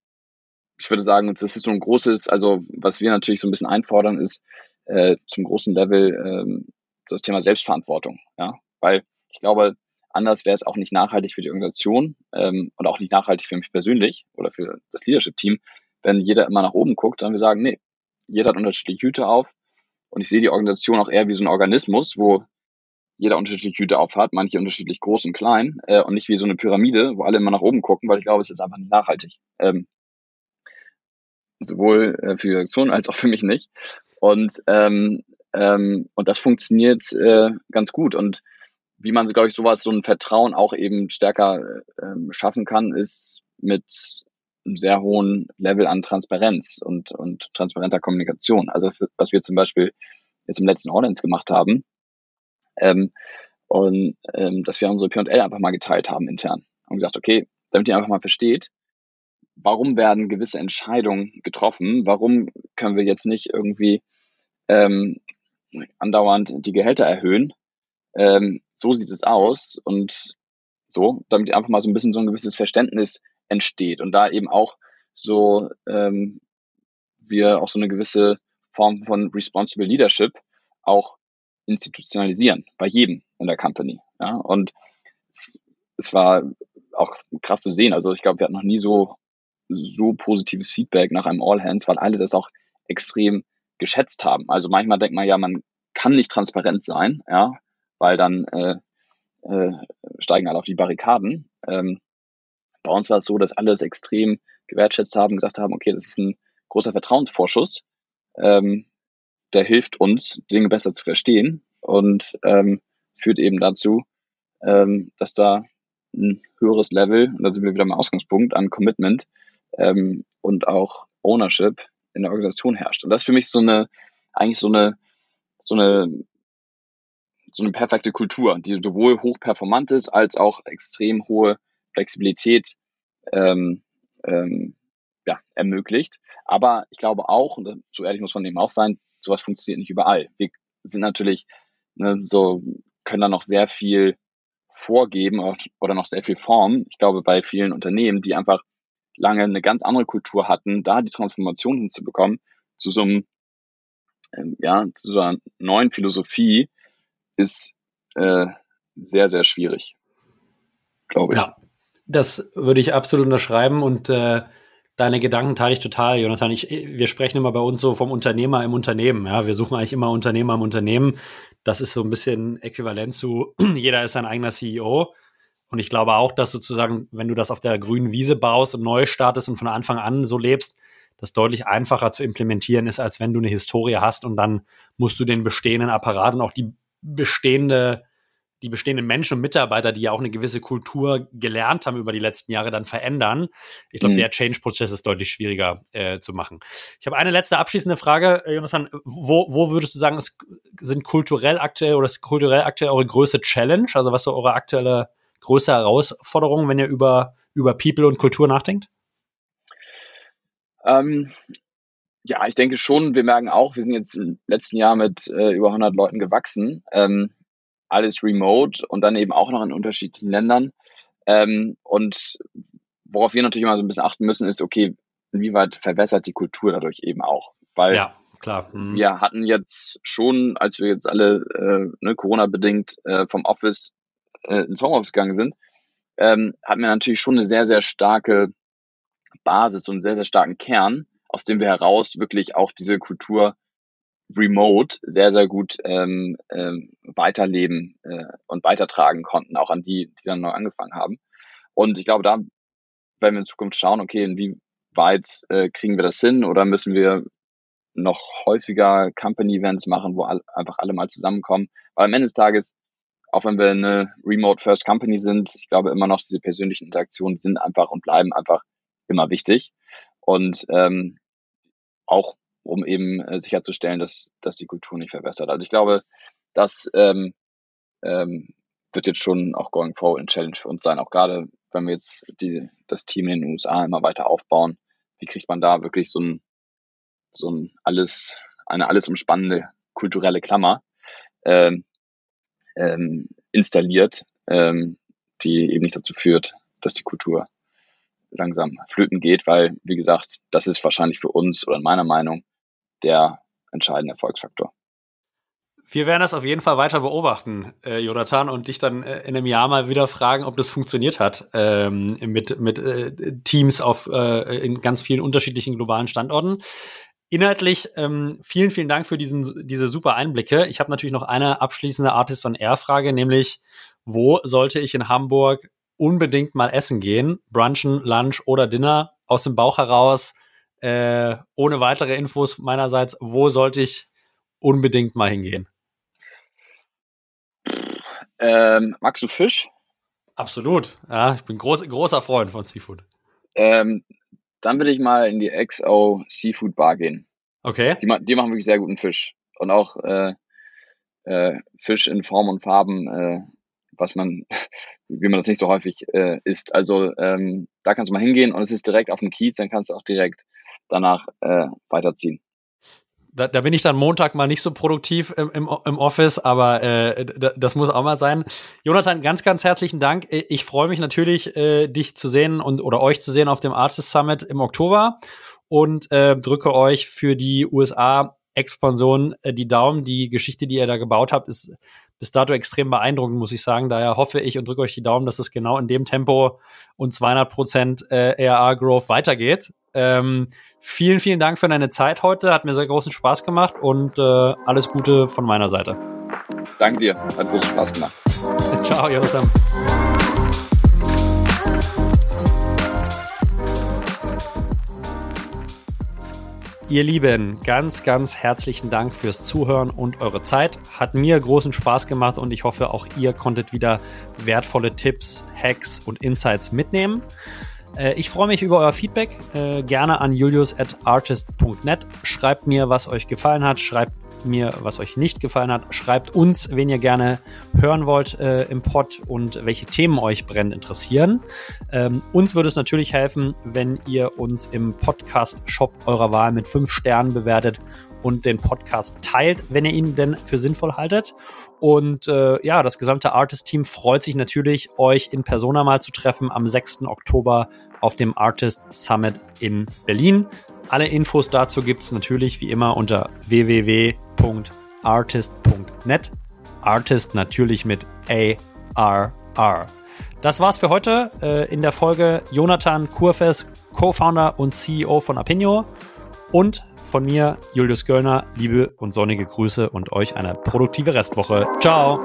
ich würde sagen, das ist so ein großes, also was wir natürlich so ein bisschen einfordern, ist äh, zum großen Level ähm, das Thema Selbstverantwortung. Ja, weil ich glaube, anders wäre es auch nicht nachhaltig für die Organisation ähm, und auch nicht nachhaltig für mich persönlich oder für das Leadership-Team, wenn jeder immer nach oben guckt, sondern wir sagen, nee, jeder hat unterschiedliche Hüte auf und ich sehe die Organisation auch eher wie so ein Organismus, wo jeder unterschiedliche Hüte auf hat, manche unterschiedlich groß und klein äh, und nicht wie so eine Pyramide, wo alle immer nach oben gucken, weil ich glaube, es ist einfach nicht nachhaltig. Ähm, sowohl äh, für die Organisation als auch für mich nicht. Und, ähm, ähm, und das funktioniert äh, ganz gut. Und wie man, glaube ich, sowas, so ein Vertrauen auch eben stärker ähm, schaffen kann, ist mit sehr hohen Level an Transparenz und, und transparenter Kommunikation. Also für, was wir zum Beispiel jetzt im letzten Audience gemacht haben, ähm, und ähm, dass wir unsere P&L einfach mal geteilt haben intern und gesagt, okay, damit ihr einfach mal versteht, warum werden gewisse Entscheidungen getroffen, warum können wir jetzt nicht irgendwie ähm, andauernd die Gehälter erhöhen, ähm, so sieht es aus und so, damit einfach mal so ein bisschen so ein gewisses Verständnis entsteht und da eben auch so ähm, wir auch so eine gewisse Form von Responsible Leadership auch institutionalisieren bei jedem in der Company. Ja? Und es, es war auch krass zu sehen. Also ich glaube, wir hatten noch nie so so positives Feedback nach einem All Hands, weil alle das auch extrem geschätzt haben. Also manchmal denkt man ja, man kann nicht transparent sein, ja, weil dann äh, äh, steigen alle auf die Barrikaden. Ähm, bei uns war es so, dass alle es extrem gewertschätzt haben, gesagt haben, okay, das ist ein großer Vertrauensvorschuss. Ähm, der hilft uns, Dinge besser zu verstehen und ähm, führt eben dazu, ähm, dass da ein höheres Level, und da sind wir wieder am Ausgangspunkt, an Commitment ähm, und auch Ownership in der Organisation herrscht. Und das ist für mich so eine, eigentlich so eine, so eine, so eine perfekte Kultur, die sowohl hochperformant ist, als auch extrem hohe Flexibilität ähm, ähm, ja, ermöglicht. Aber ich glaube auch, und so ehrlich muss man eben auch sein, sowas funktioniert nicht überall. Wir sind natürlich ne, so, können da noch sehr viel vorgeben oder noch sehr viel formen. Ich glaube, bei vielen Unternehmen, die einfach lange eine ganz andere Kultur hatten, da die Transformation hinzubekommen, zu so einem, ähm, ja, zu so einer neuen Philosophie, ist äh, sehr, sehr schwierig, glaube ich.
Ja, das würde ich absolut unterschreiben und äh, deine Gedanken teile ich total, Jonathan. Ich, wir sprechen immer bei uns so vom Unternehmer im Unternehmen. Ja, wir suchen eigentlich immer Unternehmer im Unternehmen. Das ist so ein bisschen äquivalent zu, [CLEARS THROAT] jeder ist sein eigener CEO. Und ich glaube auch, dass sozusagen, wenn du das auf der grünen Wiese baust und neu startest und von Anfang an so lebst, das deutlich einfacher zu implementieren ist, als wenn du eine Historie hast und dann musst du den bestehenden Apparat und auch die bestehende, die bestehenden Menschen und Mitarbeiter, die ja auch eine gewisse Kultur gelernt haben über die letzten Jahre, dann verändern. Ich glaube, mhm. der Change-Prozess ist deutlich schwieriger äh, zu machen. Ich habe eine letzte abschließende Frage, äh, Jonathan. Wo, wo würdest du sagen, es sind kulturell aktuell oder ist kulturell aktuell eure größte Challenge? Also was so eure aktuelle größte Herausforderung, wenn ihr über, über People und Kultur nachdenkt?
Ähm, ja, ich denke schon, wir merken auch, wir sind jetzt im letzten Jahr mit äh, über 100 Leuten gewachsen. Ähm, alles remote und dann eben auch noch in unterschiedlichen Ländern. Ähm, und worauf wir natürlich immer so ein bisschen achten müssen, ist, okay, inwieweit verwässert die Kultur dadurch eben auch? Weil
ja, klar. Mhm.
wir hatten jetzt schon, als wir jetzt alle äh, ne, Corona-bedingt äh, vom Office äh, ins Homeoffice gegangen sind, ähm, hatten wir natürlich schon eine sehr, sehr starke Basis und einen sehr, sehr starken Kern, aus dem wir heraus wirklich auch diese Kultur remote sehr, sehr gut ähm, ähm, weiterleben äh, und weitertragen konnten, auch an die, die dann neu angefangen haben. Und ich glaube, da werden wir in Zukunft schauen, okay, inwieweit äh, kriegen wir das hin oder müssen wir noch häufiger Company-Events machen, wo all, einfach alle mal zusammenkommen. Weil am Ende des Tages auch wenn wir eine Remote First Company sind, ich glaube immer noch, diese persönlichen Interaktionen sind einfach und bleiben einfach immer wichtig. Und ähm, auch um eben äh, sicherzustellen, dass, dass die Kultur nicht verbessert. Also ich glaube, das ähm, ähm, wird jetzt schon auch going forward eine Challenge für uns sein. Auch gerade, wenn wir jetzt die, das Team in den USA immer weiter aufbauen, wie kriegt man da wirklich so ein, so ein alles, eine alles umspannende kulturelle Klammer, ähm, ähm, installiert, ähm, die eben nicht dazu führt, dass die Kultur langsam flöten geht, weil, wie gesagt, das ist wahrscheinlich für uns oder in meiner Meinung der entscheidende Erfolgsfaktor.
Wir werden das auf jeden Fall weiter beobachten, äh, Jonathan, und dich dann äh, in einem Jahr mal wieder fragen, ob das funktioniert hat ähm, mit, mit äh, Teams auf äh, in ganz vielen unterschiedlichen globalen Standorten. Inhaltlich, ähm, vielen, vielen Dank für diesen, diese super Einblicke. Ich habe natürlich noch eine abschließende Artist on Air Frage, nämlich, wo sollte ich in Hamburg unbedingt mal essen gehen? Brunchen, Lunch oder Dinner? Aus dem Bauch heraus, äh, ohne weitere Infos meinerseits, wo sollte ich unbedingt mal hingehen?
Ähm, magst du Fisch?
Absolut. Ja, ich bin groß, großer Freund von Seafood.
Ähm, dann will ich mal in die XO Seafood Bar gehen.
Okay.
Die, die machen wirklich sehr guten Fisch. Und auch äh, äh, Fisch in Form und Farben, äh, was man, [LAUGHS] wie man das nicht so häufig äh, isst. Also ähm, da kannst du mal hingehen und es ist direkt auf dem Kiez, dann kannst du auch direkt danach äh, weiterziehen.
Da, da bin ich dann Montag mal nicht so produktiv im, im, im Office, aber äh, das muss auch mal sein. Jonathan, ganz, ganz herzlichen Dank. Ich freue mich natürlich, äh, dich zu sehen und oder euch zu sehen auf dem Artist Summit im Oktober und äh, drücke euch für die USA-Expansion äh, die Daumen. Die Geschichte, die ihr da gebaut habt, ist bis dato extrem beeindruckend, muss ich sagen. Daher hoffe ich und drücke euch die Daumen, dass es genau in dem Tempo und 200 Prozent äh, ARR-Growth weitergeht. Ähm, vielen, vielen Dank für deine Zeit heute. Hat mir sehr großen Spaß gemacht und äh, alles Gute von meiner Seite.
Danke dir. Hat großen Spaß gemacht. [LAUGHS]
Ciao, Jonathan. Ihr Lieben, ganz, ganz herzlichen Dank fürs Zuhören und eure Zeit. Hat mir großen Spaß gemacht und ich hoffe, auch ihr konntet wieder wertvolle Tipps, Hacks und Insights mitnehmen. Äh, ich freue mich über euer Feedback. Äh, gerne an julius at artist.net. Schreibt mir, was euch gefallen hat. Schreibt mir, was euch nicht gefallen hat. Schreibt uns, wen ihr gerne hören wollt äh, im Pod und welche Themen euch brennend interessieren. Ähm, uns würde es natürlich helfen, wenn ihr uns im Podcast-Shop eurer Wahl mit fünf Sternen bewertet und den Podcast teilt, wenn ihr ihn denn für sinnvoll haltet. Und äh, ja, das gesamte Artist-Team freut sich natürlich, euch in Persona mal zu treffen am 6. Oktober auf dem Artist Summit in Berlin. Alle Infos dazu gibt's natürlich wie immer unter www.artist.net. Artist natürlich mit A-R-R. Das war's für heute äh, in der Folge Jonathan Kurfes, Co-Founder und CEO von Apinio und von mir, Julius Göllner, liebe und sonnige Grüße und euch eine produktive Restwoche. Ciao!